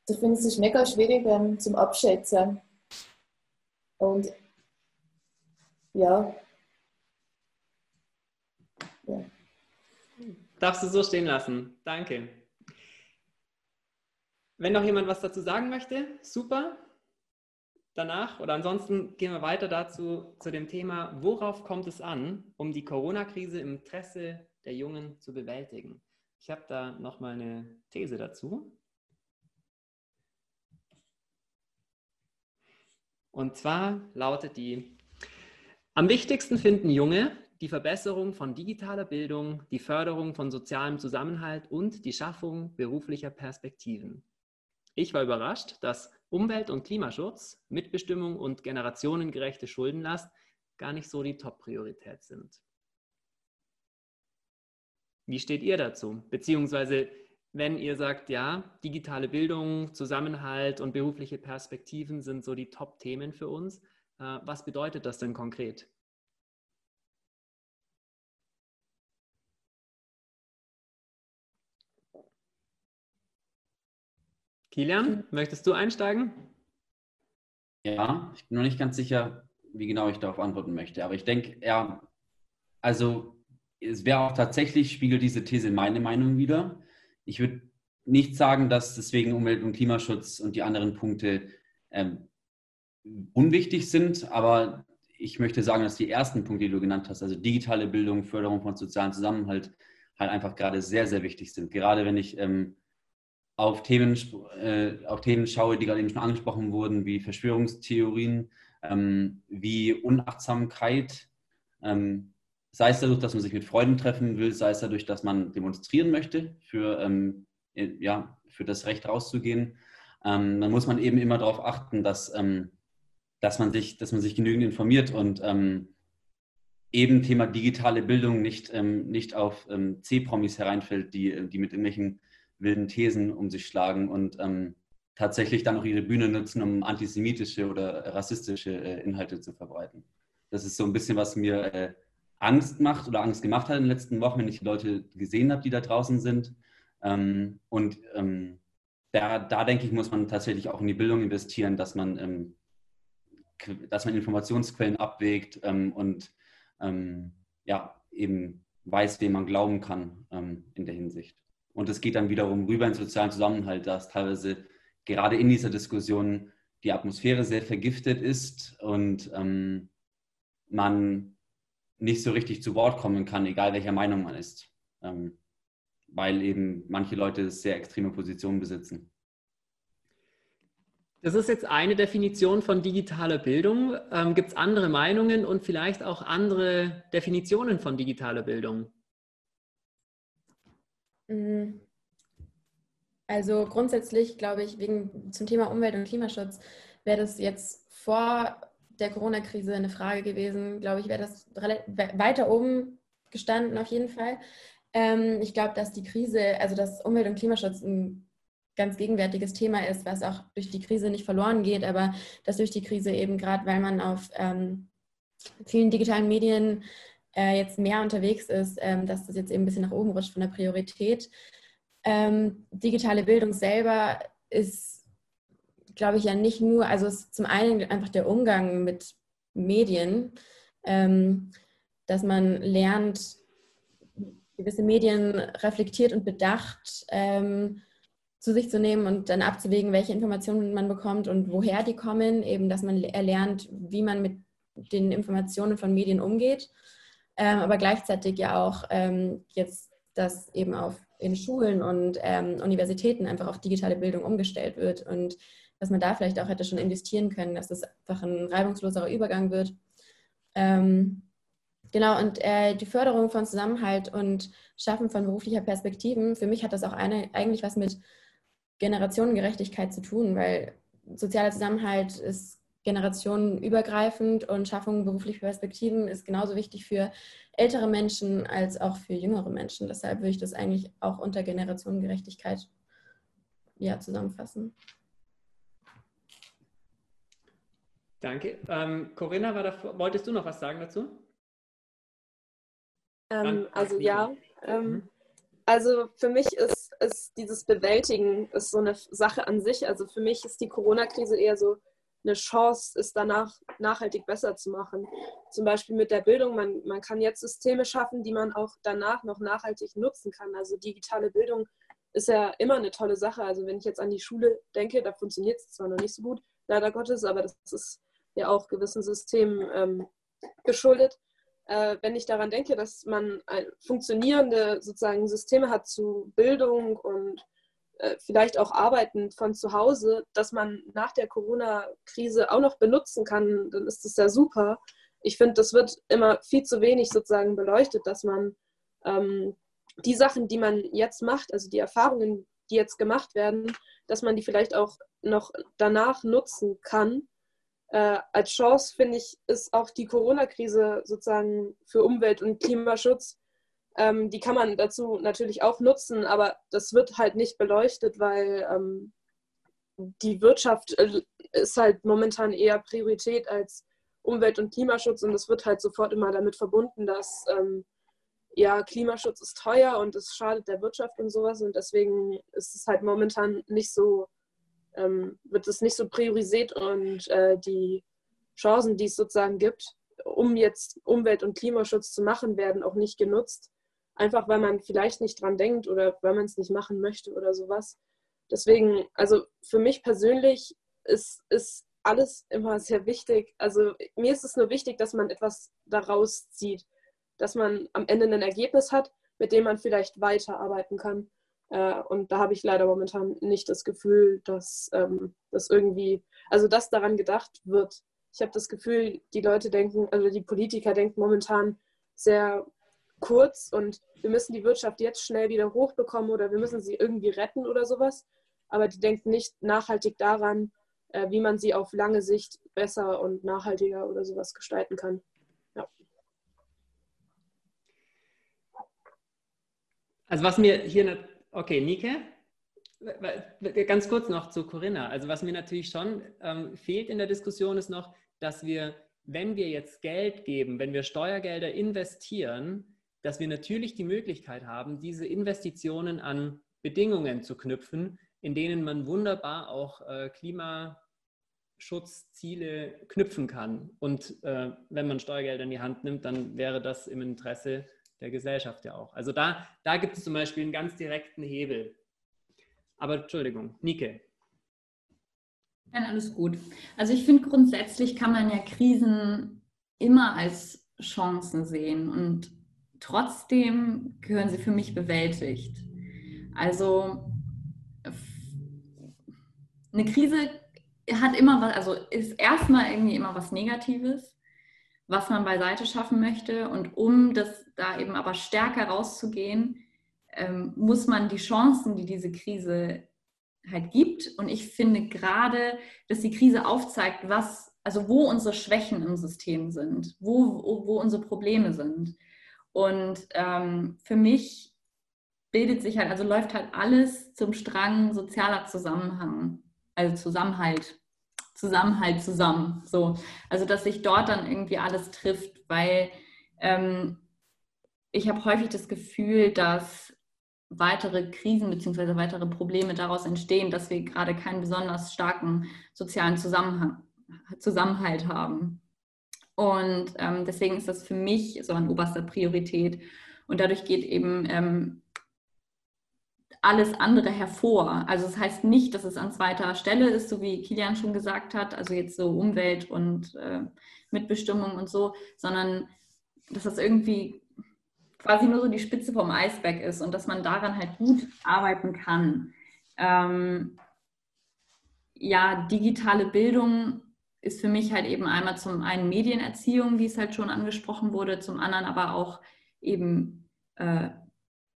ich finde, es ist mega schwierig ähm, zum Abschätzen. Und ja. Ja. Darfst du so stehen lassen. Danke. Wenn noch jemand was dazu sagen möchte, super danach oder ansonsten gehen wir weiter dazu zu dem Thema, worauf kommt es an, um die Corona-Krise im Interesse der Jungen zu bewältigen? Ich habe da noch mal eine These dazu. Und zwar lautet die, Am wichtigsten finden Junge die Verbesserung von digitaler Bildung, die Förderung von sozialem Zusammenhalt und die Schaffung beruflicher Perspektiven. Ich war überrascht, dass Umwelt- und Klimaschutz, Mitbestimmung und generationengerechte Schuldenlast gar nicht so die Top-Priorität sind. Wie steht ihr dazu? Beziehungsweise, wenn ihr sagt, ja, digitale Bildung, Zusammenhalt und berufliche Perspektiven sind so die Top-Themen für uns, äh, was bedeutet das denn konkret? Kilian, möchtest du einsteigen? Ja, ich bin noch nicht ganz sicher, wie genau ich darauf antworten möchte. Aber ich denke, ja, also es wäre auch tatsächlich, spiegelt diese These meine Meinung wieder. Ich würde nicht sagen, dass deswegen Umwelt- und Klimaschutz und die anderen Punkte ähm, unwichtig sind, aber ich möchte sagen, dass die ersten Punkte, die du genannt hast, also digitale Bildung, Förderung von sozialen Zusammenhalt, halt einfach gerade sehr, sehr wichtig sind. Gerade wenn ich ähm, auf, Themen, äh, auf Themen schaue, die gerade eben schon angesprochen wurden, wie Verschwörungstheorien, ähm, wie Unachtsamkeit, ähm, sei es dadurch, dass man sich mit Freunden treffen will, sei es dadurch, dass man demonstrieren möchte für, ähm, ja, für das Recht rauszugehen, ähm, dann muss man eben immer darauf achten, dass, ähm, dass, man, sich, dass man sich genügend informiert und ähm, eben Thema digitale Bildung nicht, nicht auf C-Promis hereinfällt, die, die mit irgendwelchen wilden Thesen um sich schlagen und ähm, tatsächlich dann auch ihre Bühne nutzen, um antisemitische oder rassistische äh, Inhalte zu verbreiten. Das ist so ein bisschen, was mir äh, Angst macht oder Angst gemacht hat in den letzten Wochen, wenn ich Leute gesehen habe, die da draußen sind. Ähm, und ähm, da, da, denke ich, muss man tatsächlich auch in die Bildung investieren, dass man, ähm, dass man Informationsquellen abwägt ähm, und ähm, ja, eben weiß, wem man glauben kann ähm, in der Hinsicht. Und es geht dann wiederum rüber in sozialen Zusammenhalt, dass teilweise gerade in dieser Diskussion die Atmosphäre sehr vergiftet ist und ähm, man nicht so richtig zu Wort kommen kann, egal welcher Meinung man ist, ähm, weil eben manche Leute sehr extreme Positionen besitzen. Das ist jetzt eine Definition von digitaler Bildung. Ähm, Gibt es andere Meinungen und vielleicht auch andere Definitionen von digitaler Bildung? Mhm. Also grundsätzlich glaube ich, wegen zum Thema Umwelt- und Klimaschutz wäre das jetzt vor der Corona-Krise eine Frage gewesen. Glaube ich, wäre das weiter oben gestanden auf jeden Fall. Ähm, ich glaube, dass die Krise, also dass Umwelt- und Klimaschutz ein ganz gegenwärtiges Thema ist, was auch durch die Krise nicht verloren geht, aber dass durch die Krise eben gerade, weil man auf ähm, vielen digitalen Medien äh, jetzt mehr unterwegs ist, ähm, dass das jetzt eben ein bisschen nach oben rutscht von der Priorität. Ähm, digitale Bildung selber ist, glaube ich, ja nicht nur, also zum einen einfach der Umgang mit Medien, ähm, dass man lernt, gewisse Medien reflektiert und bedacht ähm, zu sich zu nehmen und dann abzuwägen, welche Informationen man bekommt und woher die kommen, eben, dass man erlernt, wie man mit den Informationen von Medien umgeht ähm, aber gleichzeitig ja auch ähm, jetzt, dass eben auf in Schulen und ähm, Universitäten einfach auf digitale Bildung umgestellt wird und dass man da vielleicht auch hätte schon investieren können, dass es einfach ein reibungsloserer Übergang wird. Ähm, genau, und äh, die Förderung von Zusammenhalt und Schaffen von beruflicher Perspektiven, für mich hat das auch eine, eigentlich was mit Generationengerechtigkeit zu tun, weil sozialer Zusammenhalt ist generationenübergreifend und Schaffung beruflicher Perspektiven ist genauso wichtig für ältere Menschen als auch für jüngere Menschen. Deshalb würde ich das eigentlich auch unter Generationengerechtigkeit ja, zusammenfassen. Danke. Ähm, Corinna, da, wolltest du noch was sagen dazu? Ähm, also ja, ähm, mhm. also für mich ist, ist dieses Bewältigen ist so eine Sache an sich. Also für mich ist die Corona-Krise eher so eine Chance, es danach nachhaltig besser zu machen. Zum Beispiel mit der Bildung. Man, man kann jetzt Systeme schaffen, die man auch danach noch nachhaltig nutzen kann. Also digitale Bildung ist ja immer eine tolle Sache. Also wenn ich jetzt an die Schule denke, da funktioniert es zwar noch nicht so gut, leider Gottes, aber das ist ja auch gewissen Systemen ähm, geschuldet. Äh, wenn ich daran denke, dass man funktionierende sozusagen Systeme hat zu Bildung und äh, vielleicht auch Arbeiten von zu Hause, dass man nach der Corona-Krise auch noch benutzen kann, dann ist das ja super. ich finde, das wird immer viel zu wenig sozusagen beleuchtet, dass man ähm, die Sachen, die man jetzt macht, also die Erfahrungen, die jetzt gemacht werden, dass man die vielleicht auch noch danach nutzen kann. Äh, als Chance, finde ich, ist auch die Corona-Krise sozusagen für Umwelt- und Klimaschutz. Ähm, die kann man dazu natürlich auch nutzen, aber das wird halt nicht beleuchtet, weil ähm, die Wirtschaft äh, ist halt momentan eher Priorität als Umwelt- und Klimaschutz und es wird halt sofort immer damit verbunden, dass ähm, ja, Klimaschutz ist teuer und es schadet der Wirtschaft und sowas und deswegen ist es halt momentan nicht so, ähm, wird es nicht so priorisiert und äh, die Chancen, die es sozusagen gibt, um jetzt Umwelt- und Klimaschutz zu machen, werden auch nicht genutzt. Einfach weil man vielleicht nicht dran denkt oder weil man es nicht machen möchte oder sowas. Deswegen, also für mich persönlich ist, ist alles immer sehr wichtig. Also mir ist es nur wichtig, dass man etwas daraus zieht, dass man am Ende ein Ergebnis hat, mit dem man vielleicht weiterarbeiten kann. Äh, und da habe ich leider momentan nicht das Gefühl, dass ähm, das irgendwie, also dass daran gedacht wird. Ich habe das Gefühl, die Leute denken, also die Politiker denken momentan sehr kurz und wir müssen die Wirtschaft jetzt schnell wieder hochbekommen oder wir müssen sie irgendwie retten oder sowas. Aber die denken nicht nachhaltig daran, äh, wie man sie auf lange Sicht besser und nachhaltiger oder sowas gestalten kann. Ja. Also was mir hier, okay, Nike, ganz kurz noch zu Corinna. Also was mir natürlich schon ähm, fehlt in der Diskussion ist noch, dass wir, wenn wir jetzt Geld geben, wenn wir Steuergelder investieren, dass wir natürlich die Möglichkeit haben, diese Investitionen an Bedingungen zu knüpfen, in denen man wunderbar auch äh, Klimaschutzziele knüpfen kann. Und äh, wenn man Steuergelder in die Hand nimmt, dann wäre das im Interesse der Gesellschaft ja auch. Also da, da gibt es zum Beispiel einen ganz direkten Hebel. Aber Entschuldigung, Nike. Nein, alles gut. Also ich finde grundsätzlich kann man ja Krisen immer als Chancen sehen und trotzdem gehören sie für mich bewältigt. Also eine Krise hat immer was, also ist erstmal irgendwie immer was Negatives, was man beiseite schaffen möchte. Und um das da eben aber stärker rauszugehen, ähm, muss man die Chancen, die diese Krise halt gibt. Und ich finde gerade, dass die Krise aufzeigt, was, also wo unsere Schwächen im System sind, wo, wo, wo unsere Probleme sind. Und ähm, für mich bildet sich halt, also läuft halt alles zum Strang sozialer Zusammenhang also Zusammenhalt, Zusammenhalt zusammen. So. Also dass sich dort dann irgendwie alles trifft, weil ähm, ich habe häufig das Gefühl, dass weitere Krisen bzw. weitere Probleme daraus entstehen, dass wir gerade keinen besonders starken sozialen Zusammenhang, Zusammenhalt haben. Und ähm, deswegen ist das für mich so an oberster Priorität. Und dadurch geht eben ähm, alles andere hervor. Also das heißt nicht, dass es an zweiter Stelle ist, so wie Kilian schon gesagt hat, also jetzt so Umwelt und äh, Mitbestimmung und so, sondern dass das irgendwie quasi nur so die Spitze vom Eisberg ist und dass man daran halt gut arbeiten kann. Ähm, ja, digitale Bildung ist für mich halt eben einmal zum einen Medienerziehung, wie es halt schon angesprochen wurde, zum anderen aber auch eben äh,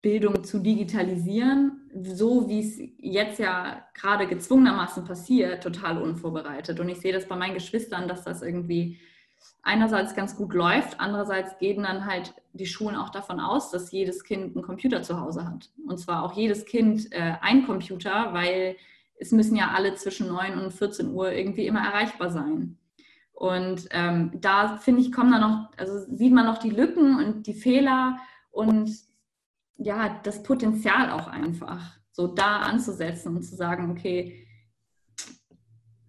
Bildung zu digitalisieren, so wie es jetzt ja gerade gezwungenermaßen passiert, total unvorbereitet. Und ich sehe das bei meinen Geschwistern, dass das irgendwie einerseits ganz gut läuft, andererseits gehen dann halt die Schulen auch davon aus, dass jedes Kind einen Computer zu Hause hat. Und zwar auch jedes Kind äh, ein Computer, weil es müssen ja alle zwischen 9 und 14 Uhr irgendwie immer erreichbar sein. Und ähm, da finde ich, kommen dann noch, also sieht man noch die Lücken und die Fehler und ja, das Potenzial auch einfach so da anzusetzen und zu sagen, okay,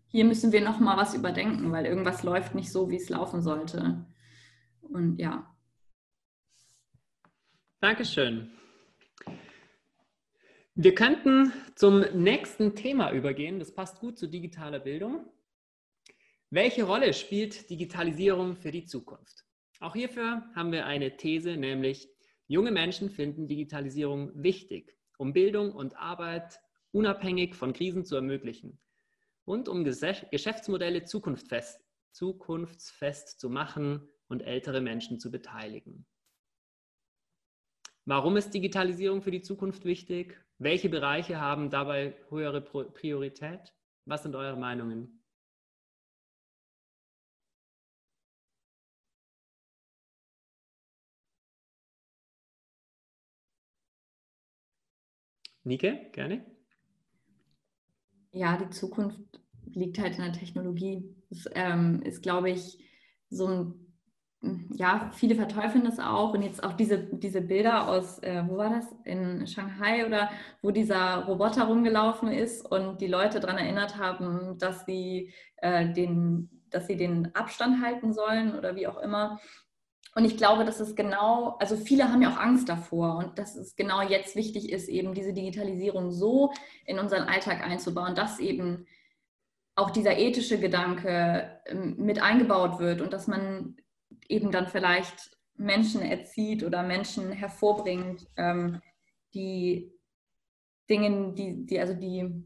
hier müssen wir noch mal was überdenken, weil irgendwas läuft nicht so, wie es laufen sollte. Und ja. Dankeschön. Wir könnten zum nächsten Thema übergehen. Das passt gut zu digitaler Bildung. Welche Rolle spielt Digitalisierung für die Zukunft? Auch hierfür haben wir eine These, nämlich Junge Menschen finden Digitalisierung wichtig, um Bildung und Arbeit unabhängig von Krisen zu ermöglichen und um Geschäftsmodelle zukunftsfest, zukunftsfest zu machen und ältere Menschen zu beteiligen. Warum ist Digitalisierung für die Zukunft wichtig? Welche Bereiche haben dabei höhere Priorität? Was sind eure Meinungen? Nike, gerne. Ja, die Zukunft liegt halt in der Technologie. Das ähm, ist, glaube ich, so ein, ja, viele verteufeln das auch. Und jetzt auch diese, diese Bilder aus, äh, wo war das? In Shanghai oder wo dieser Roboter rumgelaufen ist und die Leute daran erinnert haben, dass sie, äh, den, dass sie den Abstand halten sollen oder wie auch immer. Und ich glaube, dass es genau, also viele haben ja auch Angst davor und dass es genau jetzt wichtig ist, eben diese Digitalisierung so in unseren Alltag einzubauen, dass eben auch dieser ethische Gedanke ähm, mit eingebaut wird und dass man eben dann vielleicht Menschen erzieht oder Menschen hervorbringt, ähm, die Dinge, die, die, also die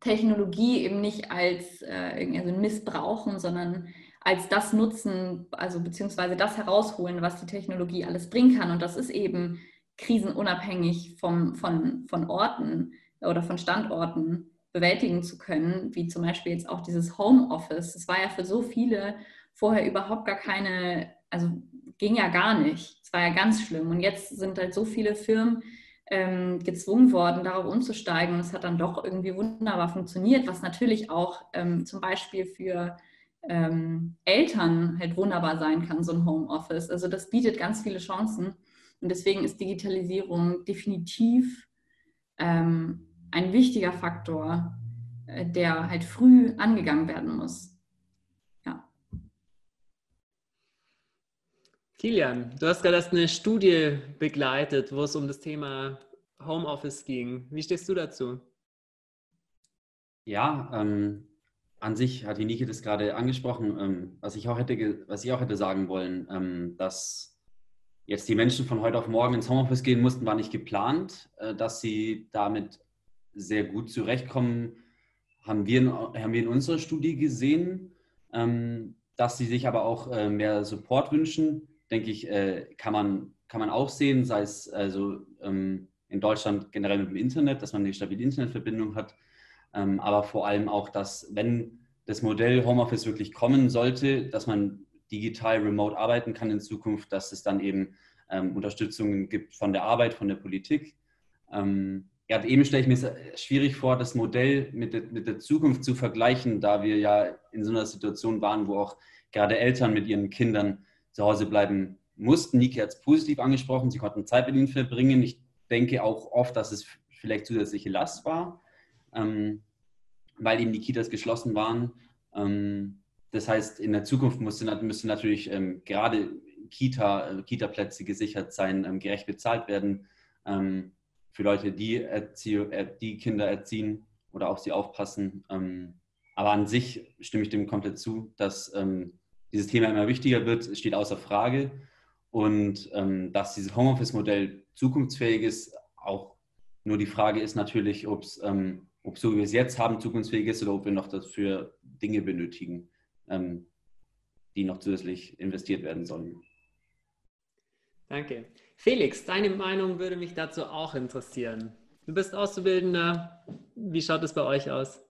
Technologie eben nicht als äh, also missbrauchen, sondern als das nutzen, also beziehungsweise das herausholen, was die Technologie alles bringen kann. Und das ist eben krisenunabhängig vom, von, von Orten oder von Standorten bewältigen zu können, wie zum Beispiel jetzt auch dieses Homeoffice. Das war ja für so viele vorher überhaupt gar keine, also ging ja gar nicht. Es war ja ganz schlimm. Und jetzt sind halt so viele Firmen ähm, gezwungen worden, darauf umzusteigen. Und es hat dann doch irgendwie wunderbar funktioniert, was natürlich auch ähm, zum Beispiel für ähm, Eltern halt wunderbar sein kann, so ein Homeoffice. Also das bietet ganz viele Chancen. Und deswegen ist Digitalisierung definitiv ähm, ein wichtiger Faktor, äh, der halt früh angegangen werden muss. Ja. Kilian, du hast gerade erst eine Studie begleitet, wo es um das Thema Homeoffice ging. Wie stehst du dazu? Ja, ähm, an sich hat die Nike das gerade angesprochen, ähm, was, ich auch hätte, was ich auch hätte sagen wollen, ähm, dass jetzt die Menschen von heute auf morgen ins Homeoffice gehen mussten, war nicht geplant. Äh, dass sie damit sehr gut zurechtkommen, haben wir in, haben wir in unserer Studie gesehen. Ähm, dass sie sich aber auch äh, mehr Support wünschen, denke ich, äh, kann, man, kann man auch sehen, sei es also ähm, in Deutschland generell mit dem Internet, dass man eine stabile Internetverbindung hat ähm, aber vor allem auch, dass wenn das Modell Homeoffice wirklich kommen sollte, dass man digital remote arbeiten kann in Zukunft, dass es dann eben ähm, Unterstützung gibt von der Arbeit, von der Politik. Ähm, ja, eben stelle ich mir schwierig vor, das Modell mit der, mit der Zukunft zu vergleichen, da wir ja in so einer Situation waren, wo auch gerade Eltern mit ihren Kindern zu Hause bleiben mussten. Niki hat es positiv angesprochen, sie konnten Zeit mit ihnen verbringen. Ich denke auch oft, dass es vielleicht zusätzliche Last war ähm, weil eben die Kitas geschlossen waren. Ähm, das heißt, in der Zukunft musste, müsste natürlich ähm, gerade Kita, äh, Kita-Plätze gesichert sein, ähm, gerecht bezahlt werden ähm, für Leute, die, Erzie äh, die Kinder erziehen oder auf sie aufpassen. Ähm, aber an sich stimme ich dem komplett zu, dass dieses Thema immer wichtiger wird, steht außer Frage. Und dass dieses Homeoffice-Modell zukunftsfähig ist, auch nur die Frage ist natürlich, ob es ähm, ob so wie wir es jetzt haben, zukunftsfähig ist oder ob wir noch dafür Dinge benötigen, ähm, die noch zusätzlich investiert werden sollen. Danke. Felix, deine Meinung würde mich dazu auch interessieren. Du bist Auszubildender. Wie schaut es bei euch aus?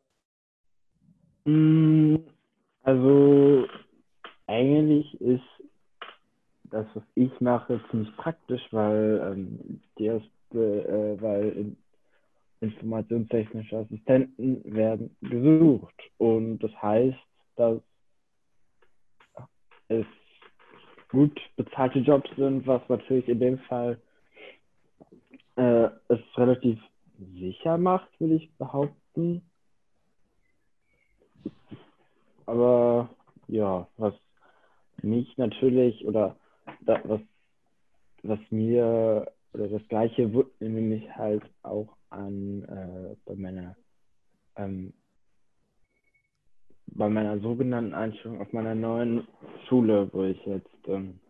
Mm, also eigentlich ist das, was ich mache, ziemlich praktisch, weil ähm, erste, äh, weil informationstechnische Assistenten werden gesucht. Und das heißt, dass es gut bezahlte Jobs sind, was natürlich in dem Fall äh, es relativ sicher macht, würde ich behaupten. Aber ja, was mich natürlich oder da, was, was mir oder das gleiche wurde nämlich halt auch an äh, bei meiner ähm, bei meiner sogenannten Einstellung auf meiner neuen Schule, wo ich jetzt ähm,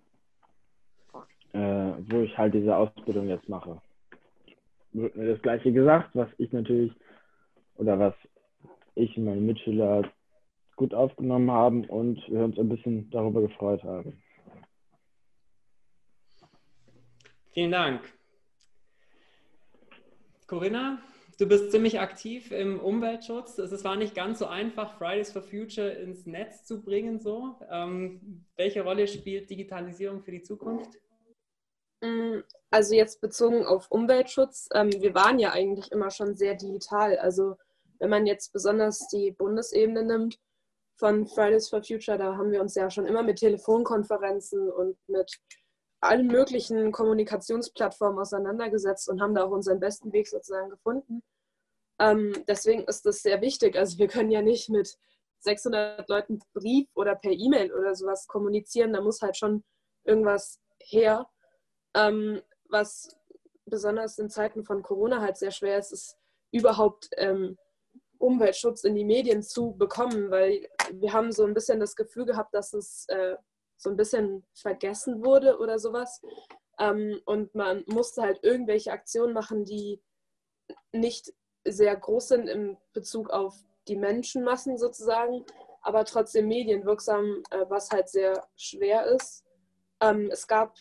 äh, wo ich halt diese Ausbildung jetzt mache. Wird mir das gleiche gesagt, was ich natürlich oder was ich und meine Mitschüler gut aufgenommen haben und wir uns ein bisschen darüber gefreut haben. Vielen Dank. Corinna, du bist ziemlich aktiv im Umweltschutz. Es war nicht ganz so einfach, Fridays for Future ins Netz zu bringen. So. Ähm, welche Rolle spielt Digitalisierung für die Zukunft? Mm, also jetzt bezogen auf Umweltschutz, ähm, wir waren ja eigentlich immer schon sehr digital. Also wenn man jetzt besonders die Bundesebene nimmt von Fridays for Future, da haben wir uns ja schon immer mit Telefonkonferenzen und mit allen möglichen Kommunikationsplattformen auseinandergesetzt und haben da auch unseren besten Weg sozusagen gefunden. Ähm, deswegen ist das sehr wichtig. Also wir können ja nicht mit 600 Leuten Brief oder per E-Mail oder sowas kommunizieren. Da muss halt schon irgendwas her. Ähm, was besonders in Zeiten von Corona halt sehr schwer ist, ist überhaupt ähm, Umweltschutz in die Medien zu bekommen, weil wir haben so ein bisschen das Gefühl gehabt, dass es äh, so ein bisschen vergessen wurde oder sowas. Ähm, und man musste halt irgendwelche Aktionen machen, die nicht sehr groß sind in Bezug auf die Menschenmassen sozusagen, aber trotzdem medienwirksam, äh, was halt sehr schwer ist. Ähm, es gab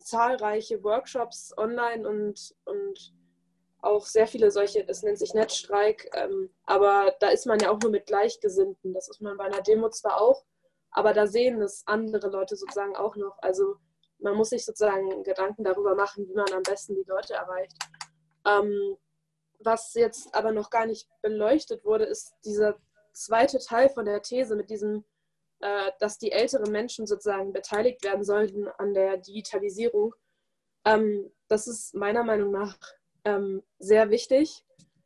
zahlreiche Workshops online und, und auch sehr viele solche, das nennt sich Netzstreik, ähm, aber da ist man ja auch nur mit Gleichgesinnten. Das ist man bei einer Demo zwar auch, aber da sehen es andere Leute sozusagen auch noch. Also man muss sich sozusagen Gedanken darüber machen, wie man am besten die Leute erreicht. Ähm, was jetzt aber noch gar nicht beleuchtet wurde, ist dieser zweite Teil von der These mit diesem, äh, dass die älteren Menschen sozusagen beteiligt werden sollten an der Digitalisierung. Ähm, das ist meiner Meinung nach ähm, sehr wichtig,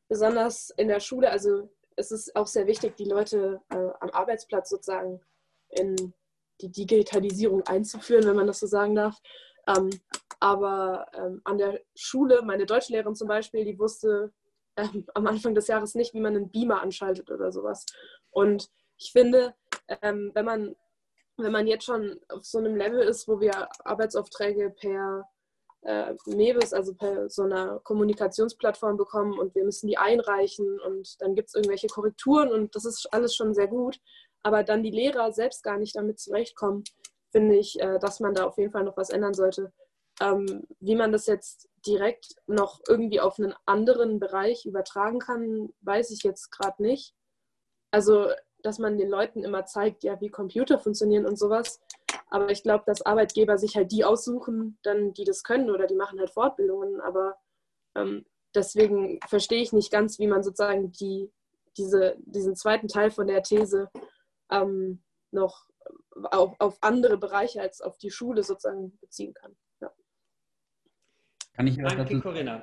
besonders in der Schule. Also es ist auch sehr wichtig, die Leute äh, am Arbeitsplatz sozusagen in die Digitalisierung einzuführen, wenn man das so sagen darf. Ähm, aber ähm, an der Schule, meine Deutschlehrerin zum Beispiel, die wusste ähm, am Anfang des Jahres nicht, wie man einen Beamer anschaltet oder sowas. Und ich finde, ähm, wenn, man, wenn man jetzt schon auf so einem Level ist, wo wir Arbeitsaufträge per äh, Mebis, also per so einer Kommunikationsplattform bekommen und wir müssen die einreichen und dann gibt es irgendwelche Korrekturen und das ist alles schon sehr gut aber dann die Lehrer selbst gar nicht damit zurechtkommen, finde ich, äh, dass man da auf jeden Fall noch was ändern sollte. Ähm, wie man das jetzt direkt noch irgendwie auf einen anderen Bereich übertragen kann, weiß ich jetzt gerade nicht. Also, dass man den Leuten immer zeigt, ja, wie Computer funktionieren und sowas. Aber ich glaube, dass Arbeitgeber sich halt die aussuchen, dann die das können oder die machen halt Fortbildungen. Aber ähm, deswegen verstehe ich nicht ganz, wie man sozusagen die, diese, diesen zweiten Teil von der These ähm, noch auf, auf, andere Bereiche als auf die Schule sozusagen beziehen kann. Ja. Kann ich Danke, Corinna.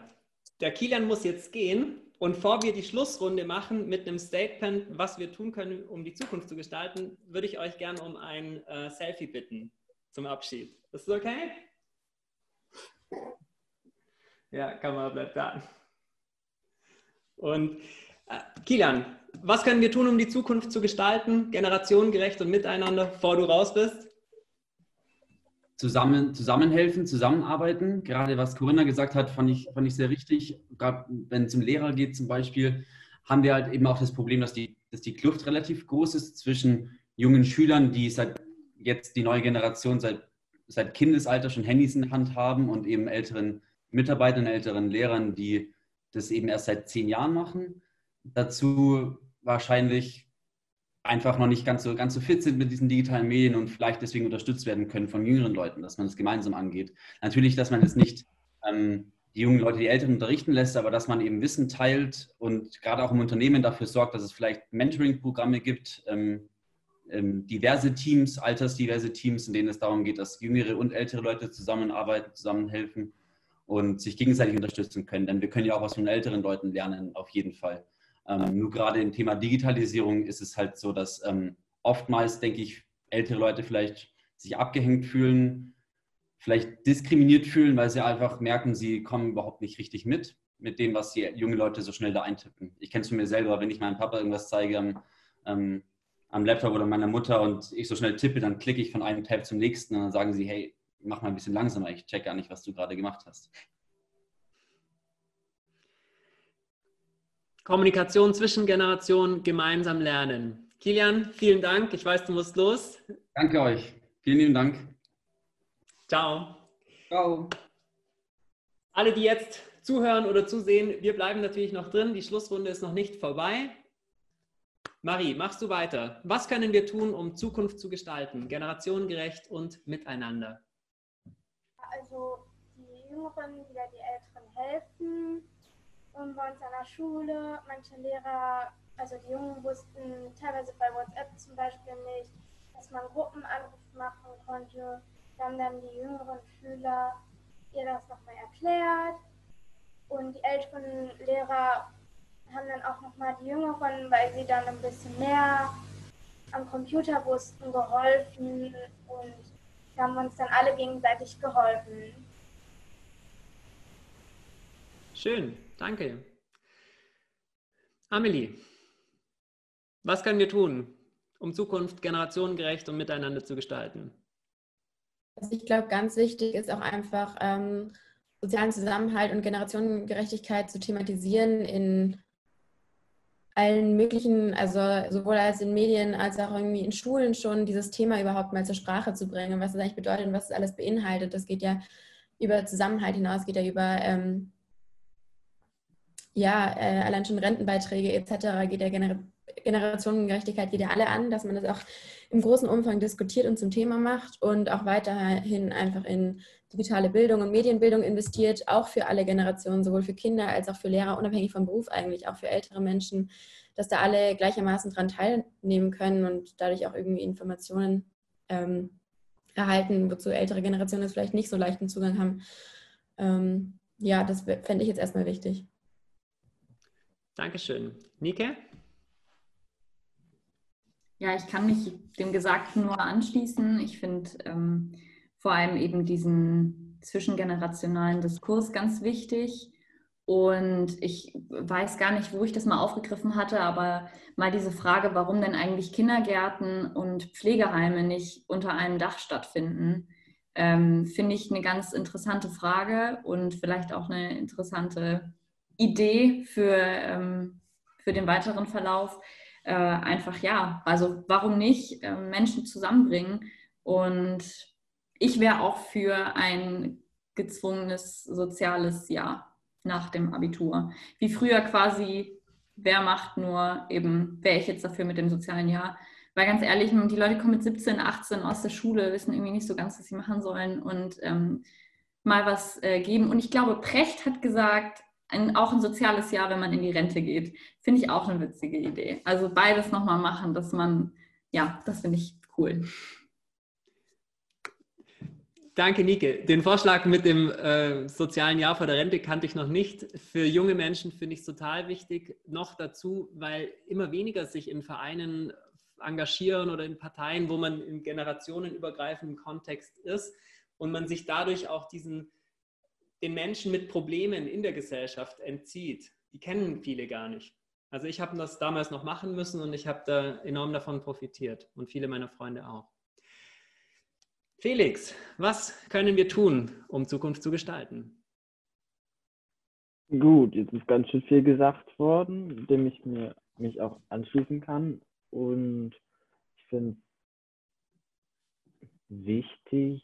Der Kilian muss jetzt gehen. Und bevor wir die Schlussrunde machen mit einem Statement, was wir tun können, um die Zukunft zu gestalten, würde ich euch gerne um ein äh, Selfie bitten zum Abschied. Ist das okay? Ja, Kamera bleibt da. Und äh, Kilian, was können wir tun, um die Zukunft zu gestalten, generationengerecht und miteinander, bevor du raus bist? Zusammen, zusammenhelfen, zusammenarbeiten. Gerade was Corinna gesagt hat, fand ich, fand ich sehr richtig. Gerade wenn es um Lehrer geht zum Beispiel, haben wir halt eben auch das Problem, dass die, dass die Kluft relativ groß ist zwischen jungen Schülern, die seit jetzt die neue Generation seit, seit Kindesalter schon Handys in der Hand haben und eben älteren Mitarbeitern, älteren Lehrern, die das eben erst seit zehn Jahren machen dazu wahrscheinlich einfach noch nicht ganz so, ganz so fit sind mit diesen digitalen Medien und vielleicht deswegen unterstützt werden können von jüngeren Leuten, dass man es das gemeinsam angeht. Natürlich, dass man jetzt nicht ähm, die jungen Leute die Älteren unterrichten lässt, aber dass man eben Wissen teilt und gerade auch im Unternehmen dafür sorgt, dass es vielleicht Mentoring-Programme gibt, ähm, ähm, diverse Teams, altersdiverse Teams, in denen es darum geht, dass jüngere und ältere Leute zusammenarbeiten, zusammenhelfen und sich gegenseitig unterstützen können. Denn wir können ja auch was von älteren Leuten lernen, auf jeden Fall. Ähm, nur gerade im Thema Digitalisierung ist es halt so, dass ähm, oftmals, denke ich, ältere Leute vielleicht sich abgehängt fühlen, vielleicht diskriminiert fühlen, weil sie einfach merken, sie kommen überhaupt nicht richtig mit, mit dem, was die junge Leute so schnell da eintippen. Ich kenne es von mir selber, wenn ich meinem Papa irgendwas zeige am, ähm, am Laptop oder meiner Mutter und ich so schnell tippe, dann klicke ich von einem Tab zum nächsten und dann sagen sie, hey, mach mal ein bisschen langsamer, ich check gar nicht, was du gerade gemacht hast. Kommunikation zwischen Generationen, gemeinsam lernen. Kilian, vielen Dank. Ich weiß, du musst los. Danke euch. Vielen lieben Dank. Ciao. Ciao. Alle, die jetzt zuhören oder zusehen, wir bleiben natürlich noch drin. Die Schlussrunde ist noch nicht vorbei. Marie, machst du weiter? Was können wir tun, um Zukunft zu gestalten, generationengerecht und miteinander? Also die Jüngeren wieder die Älteren helfen. Und bei uns an der Schule, manche Lehrer, also die Jungen wussten teilweise bei WhatsApp zum Beispiel nicht, dass man Gruppenanruf machen konnte. Da haben dann die jüngeren Schüler ihr das nochmal erklärt. Und die älteren Lehrer haben dann auch nochmal die jüngeren, weil sie dann ein bisschen mehr am Computer wussten, geholfen. Und da haben wir uns dann alle gegenseitig geholfen. Schön, danke. Amelie, was können wir tun, um Zukunft generationengerecht und miteinander zu gestalten? Also ich glaube, ganz wichtig ist auch einfach ähm, sozialen Zusammenhalt und Generationengerechtigkeit zu thematisieren in allen möglichen, also sowohl als in Medien als auch irgendwie in Schulen schon dieses Thema überhaupt mal zur Sprache zu bringen, was es eigentlich bedeutet und was es alles beinhaltet. Das geht ja über Zusammenhalt hinaus, geht ja über ähm, ja, äh, allein schon Rentenbeiträge etc. geht ja Gener Generationengerechtigkeit ja alle an, dass man das auch im großen Umfang diskutiert und zum Thema macht und auch weiterhin einfach in digitale Bildung und Medienbildung investiert, auch für alle Generationen, sowohl für Kinder als auch für Lehrer, unabhängig vom Beruf eigentlich, auch für ältere Menschen, dass da alle gleichermaßen daran teilnehmen können und dadurch auch irgendwie Informationen ähm, erhalten, wozu ältere Generationen jetzt vielleicht nicht so leichten Zugang haben. Ähm, ja, das fände ich jetzt erstmal wichtig. Dankeschön. Nike? Ja, ich kann mich dem Gesagten nur anschließen. Ich finde ähm, vor allem eben diesen zwischengenerationalen Diskurs ganz wichtig. Und ich weiß gar nicht, wo ich das mal aufgegriffen hatte, aber mal diese Frage, warum denn eigentlich Kindergärten und Pflegeheime nicht unter einem Dach stattfinden, ähm, finde ich eine ganz interessante Frage und vielleicht auch eine interessante Idee für, ähm, für den weiteren Verlauf. Äh, einfach ja, also warum nicht äh, Menschen zusammenbringen? Und ich wäre auch für ein gezwungenes soziales Jahr nach dem Abitur. Wie früher quasi, wer macht nur eben, wäre ich jetzt dafür mit dem sozialen Jahr? Weil ganz ehrlich, die Leute kommen mit 17, 18 aus der Schule, wissen irgendwie nicht so ganz, was sie machen sollen und ähm, mal was äh, geben. Und ich glaube, Precht hat gesagt, ein, auch ein soziales Jahr, wenn man in die Rente geht. Finde ich auch eine witzige Idee. Also beides nochmal machen, dass man, ja, das finde ich cool. Danke, Nike. Den Vorschlag mit dem äh, sozialen Jahr vor der Rente kannte ich noch nicht. Für junge Menschen finde ich es total wichtig. Noch dazu, weil immer weniger sich in Vereinen engagieren oder in Parteien, wo man im generationenübergreifenden Kontext ist und man sich dadurch auch diesen den Menschen mit Problemen in der Gesellschaft entzieht. Die kennen viele gar nicht. Also ich habe das damals noch machen müssen und ich habe da enorm davon profitiert und viele meiner Freunde auch. Felix, was können wir tun, um Zukunft zu gestalten? Gut, jetzt ist ganz schön viel gesagt worden, dem ich mir, mich auch anschließen kann. Und ich finde es wichtig,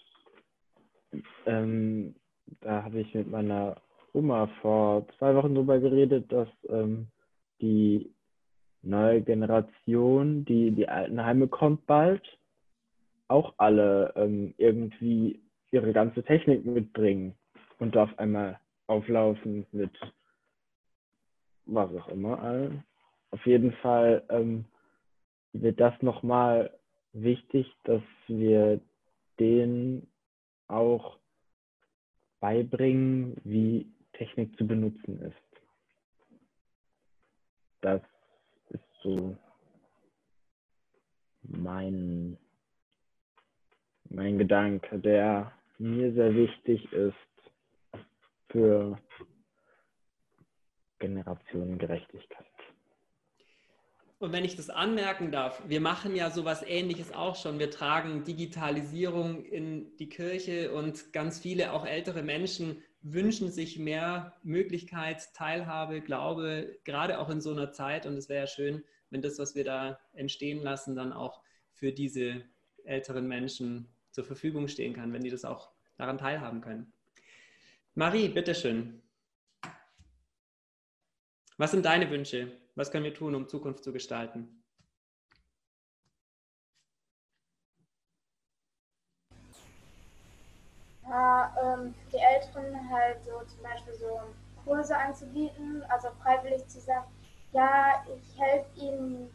ähm, da habe ich mit meiner Oma vor zwei Wochen drüber geredet, dass ähm, die neue Generation, die in die Altenheime kommt bald, auch alle ähm, irgendwie ihre ganze Technik mitbringen und auf einmal auflaufen mit was auch immer. Auf jeden Fall ähm, wird das nochmal wichtig, dass wir denen auch beibringen, wie Technik zu benutzen ist. Das ist so mein, mein Gedanke, der mir sehr wichtig ist für Generationengerechtigkeit. Und wenn ich das anmerken darf, wir machen ja sowas ähnliches auch schon. Wir tragen Digitalisierung in die Kirche und ganz viele, auch ältere Menschen, wünschen sich mehr Möglichkeit, Teilhabe, Glaube, gerade auch in so einer Zeit. Und es wäre ja schön, wenn das, was wir da entstehen lassen, dann auch für diese älteren Menschen zur Verfügung stehen kann, wenn die das auch daran teilhaben können. Marie, bitteschön. Was sind deine Wünsche? Was können wir tun, um Zukunft zu gestalten? Ja, ähm, die Älteren halt so zum Beispiel so Kurse anzubieten, also freiwillig zu sagen, ja, ich helfe ihnen,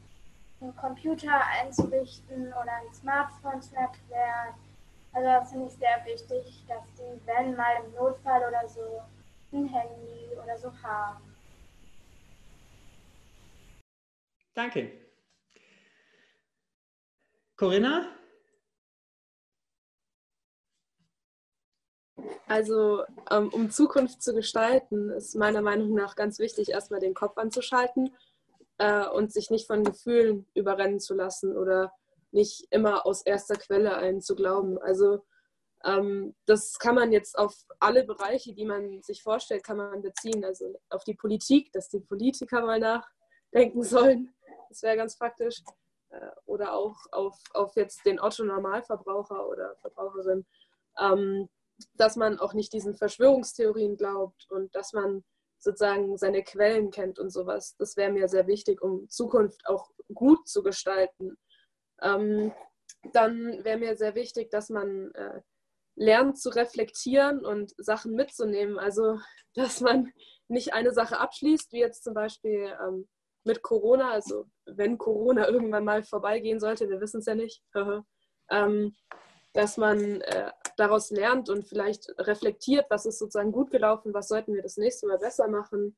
einen Computer einzurichten oder ein Smartphone zu erklären. Also das finde ich sehr wichtig, dass die, wenn mal im Notfall oder so, ein Handy oder so haben. Danke. Corinna? Also, ähm, um Zukunft zu gestalten, ist meiner Meinung nach ganz wichtig, erstmal den Kopf anzuschalten äh, und sich nicht von Gefühlen überrennen zu lassen oder nicht immer aus erster Quelle allen zu glauben. Also, ähm, das kann man jetzt auf alle Bereiche, die man sich vorstellt, kann man beziehen. Also auf die Politik, dass die Politiker mal nachdenken sollen, das wäre ganz praktisch. Äh, oder auch auf, auf jetzt den Otto-Normalverbraucher oder Verbraucherin, ähm, dass man auch nicht diesen Verschwörungstheorien glaubt und dass man sozusagen seine Quellen kennt und sowas. Das wäre mir sehr wichtig, um Zukunft auch gut zu gestalten. Ähm, dann wäre mir sehr wichtig, dass man äh, lernt zu reflektieren und Sachen mitzunehmen. Also, dass man nicht eine Sache abschließt, wie jetzt zum Beispiel ähm, mit Corona, also wenn Corona irgendwann mal vorbeigehen sollte, wir wissen es ja nicht, ähm, dass man äh, daraus lernt und vielleicht reflektiert, was ist sozusagen gut gelaufen, was sollten wir das nächste Mal besser machen.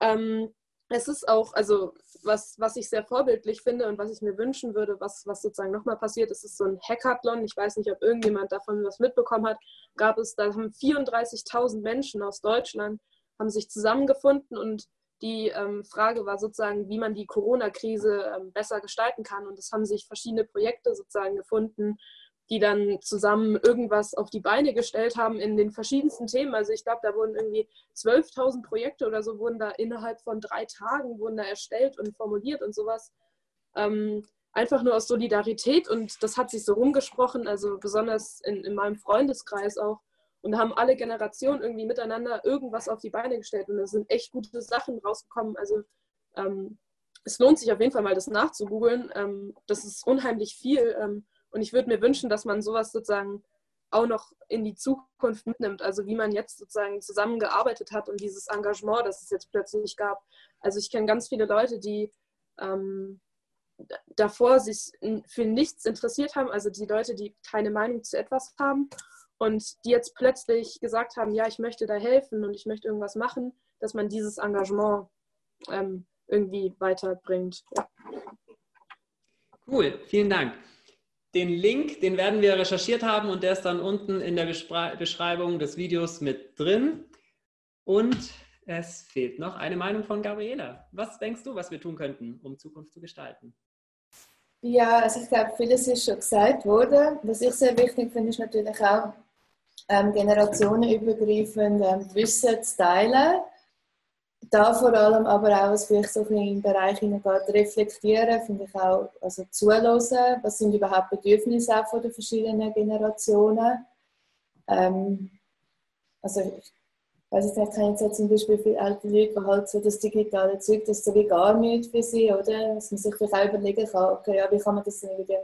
Ähm, es ist auch, also was, was ich sehr vorbildlich finde und was ich mir wünschen würde, was, was sozusagen nochmal passiert, ist, ist so ein Hackathon. Ich weiß nicht, ob irgendjemand davon was mitbekommen hat. Gab es, da haben 34.000 Menschen aus Deutschland haben sich zusammengefunden und die ähm, Frage war sozusagen, wie man die Corona-Krise ähm, besser gestalten kann. Und es haben sich verschiedene Projekte sozusagen gefunden, die dann zusammen irgendwas auf die Beine gestellt haben in den verschiedensten Themen. Also ich glaube, da wurden irgendwie 12.000 Projekte oder so wurden da innerhalb von drei Tagen wurden da erstellt und formuliert und sowas. Ähm, einfach nur aus Solidarität und das hat sich so rumgesprochen, also besonders in, in meinem Freundeskreis auch und haben alle Generationen irgendwie miteinander irgendwas auf die Beine gestellt. Und da sind echt gute Sachen rausgekommen. Also ähm, es lohnt sich auf jeden Fall mal, das nachzugoogeln. Ähm, das ist unheimlich viel. Ähm, und ich würde mir wünschen, dass man sowas sozusagen auch noch in die Zukunft mitnimmt. Also wie man jetzt sozusagen zusammengearbeitet hat und dieses Engagement, das es jetzt plötzlich gab. Also ich kenne ganz viele Leute, die ähm, davor sich für nichts interessiert haben, also die Leute, die keine Meinung zu etwas haben und die jetzt plötzlich gesagt haben, ja, ich möchte da helfen und ich möchte irgendwas machen, dass man dieses Engagement ähm, irgendwie weiterbringt. Ja. Cool, vielen Dank. Den Link, den werden wir recherchiert haben und der ist dann unten in der Beschreibung des Videos mit drin. Und es fehlt noch eine Meinung von Gabriela. Was denkst du, was wir tun könnten, um Zukunft zu gestalten? Ja, also ich glaube, vieles ist schon gesagt worden. Was ich sehr wichtig finde, ist natürlich auch, ähm, generationenübergreifend ähm, Wissen zu teilen. Da vor allem aber auch, was vielleicht so in den Bereich hineingeht, reflektieren, finde ich auch, also zuhören, was sind überhaupt Bedürfnisse auch von den verschiedenen Generationen. Ähm, also ich weiß jetzt nicht, ich kenne jetzt zum Beispiel viele ältere Leute, die halt so das digitale Zeug, das ist so wie gar nicht für sie, oder? Dass man sich vielleicht auch überlegen kann, okay, ja, wie kann man das dann wieder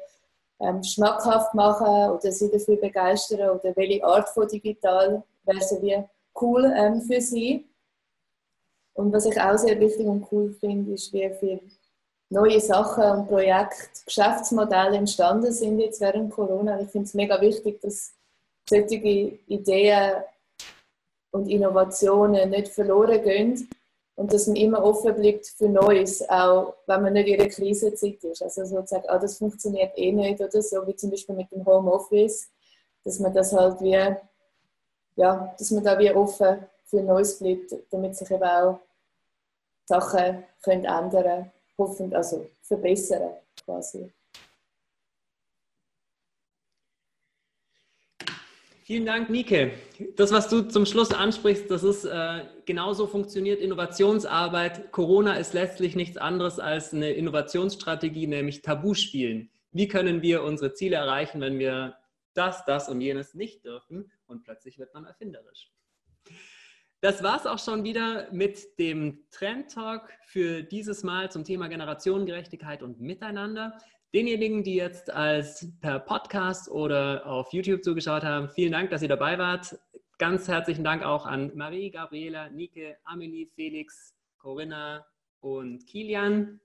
ähm, schmackhaft machen oder sie dafür begeistern oder welche Art von digital wäre so wie cool ähm, für sie. Und was ich auch sehr wichtig und cool finde, ist, wie viele neue Sachen und Projekte, Geschäftsmodelle entstanden sind jetzt während Corona. Ich finde es mega wichtig, dass solche Ideen und Innovationen nicht verloren gehen und dass man immer offen bleibt für Neues, auch wenn man nicht in einer Krisenzeit ist. Also sozusagen, ah, das funktioniert eh nicht oder so, wie zum Beispiel mit dem Homeoffice, dass man das halt wie, ja, dass man da wie offen für Neues bleibt, damit sich eben auch Sachen können ändern hoffentlich, also verbessern quasi. Vielen Dank, Nike. Das, was du zum Schluss ansprichst, das ist äh, genauso funktioniert Innovationsarbeit. Corona ist letztlich nichts anderes als eine Innovationsstrategie, nämlich Tabuspielen. Wie können wir unsere Ziele erreichen, wenn wir das, das und jenes nicht dürfen? Und plötzlich wird man erfinderisch. Das war es auch schon wieder mit dem Trend Talk für dieses Mal zum Thema Generationengerechtigkeit und Miteinander. Denjenigen, die jetzt als per Podcast oder auf YouTube zugeschaut haben, vielen Dank, dass ihr dabei wart. Ganz herzlichen Dank auch an Marie, Gabriela, Nike, Amelie, Felix, Corinna und Kilian.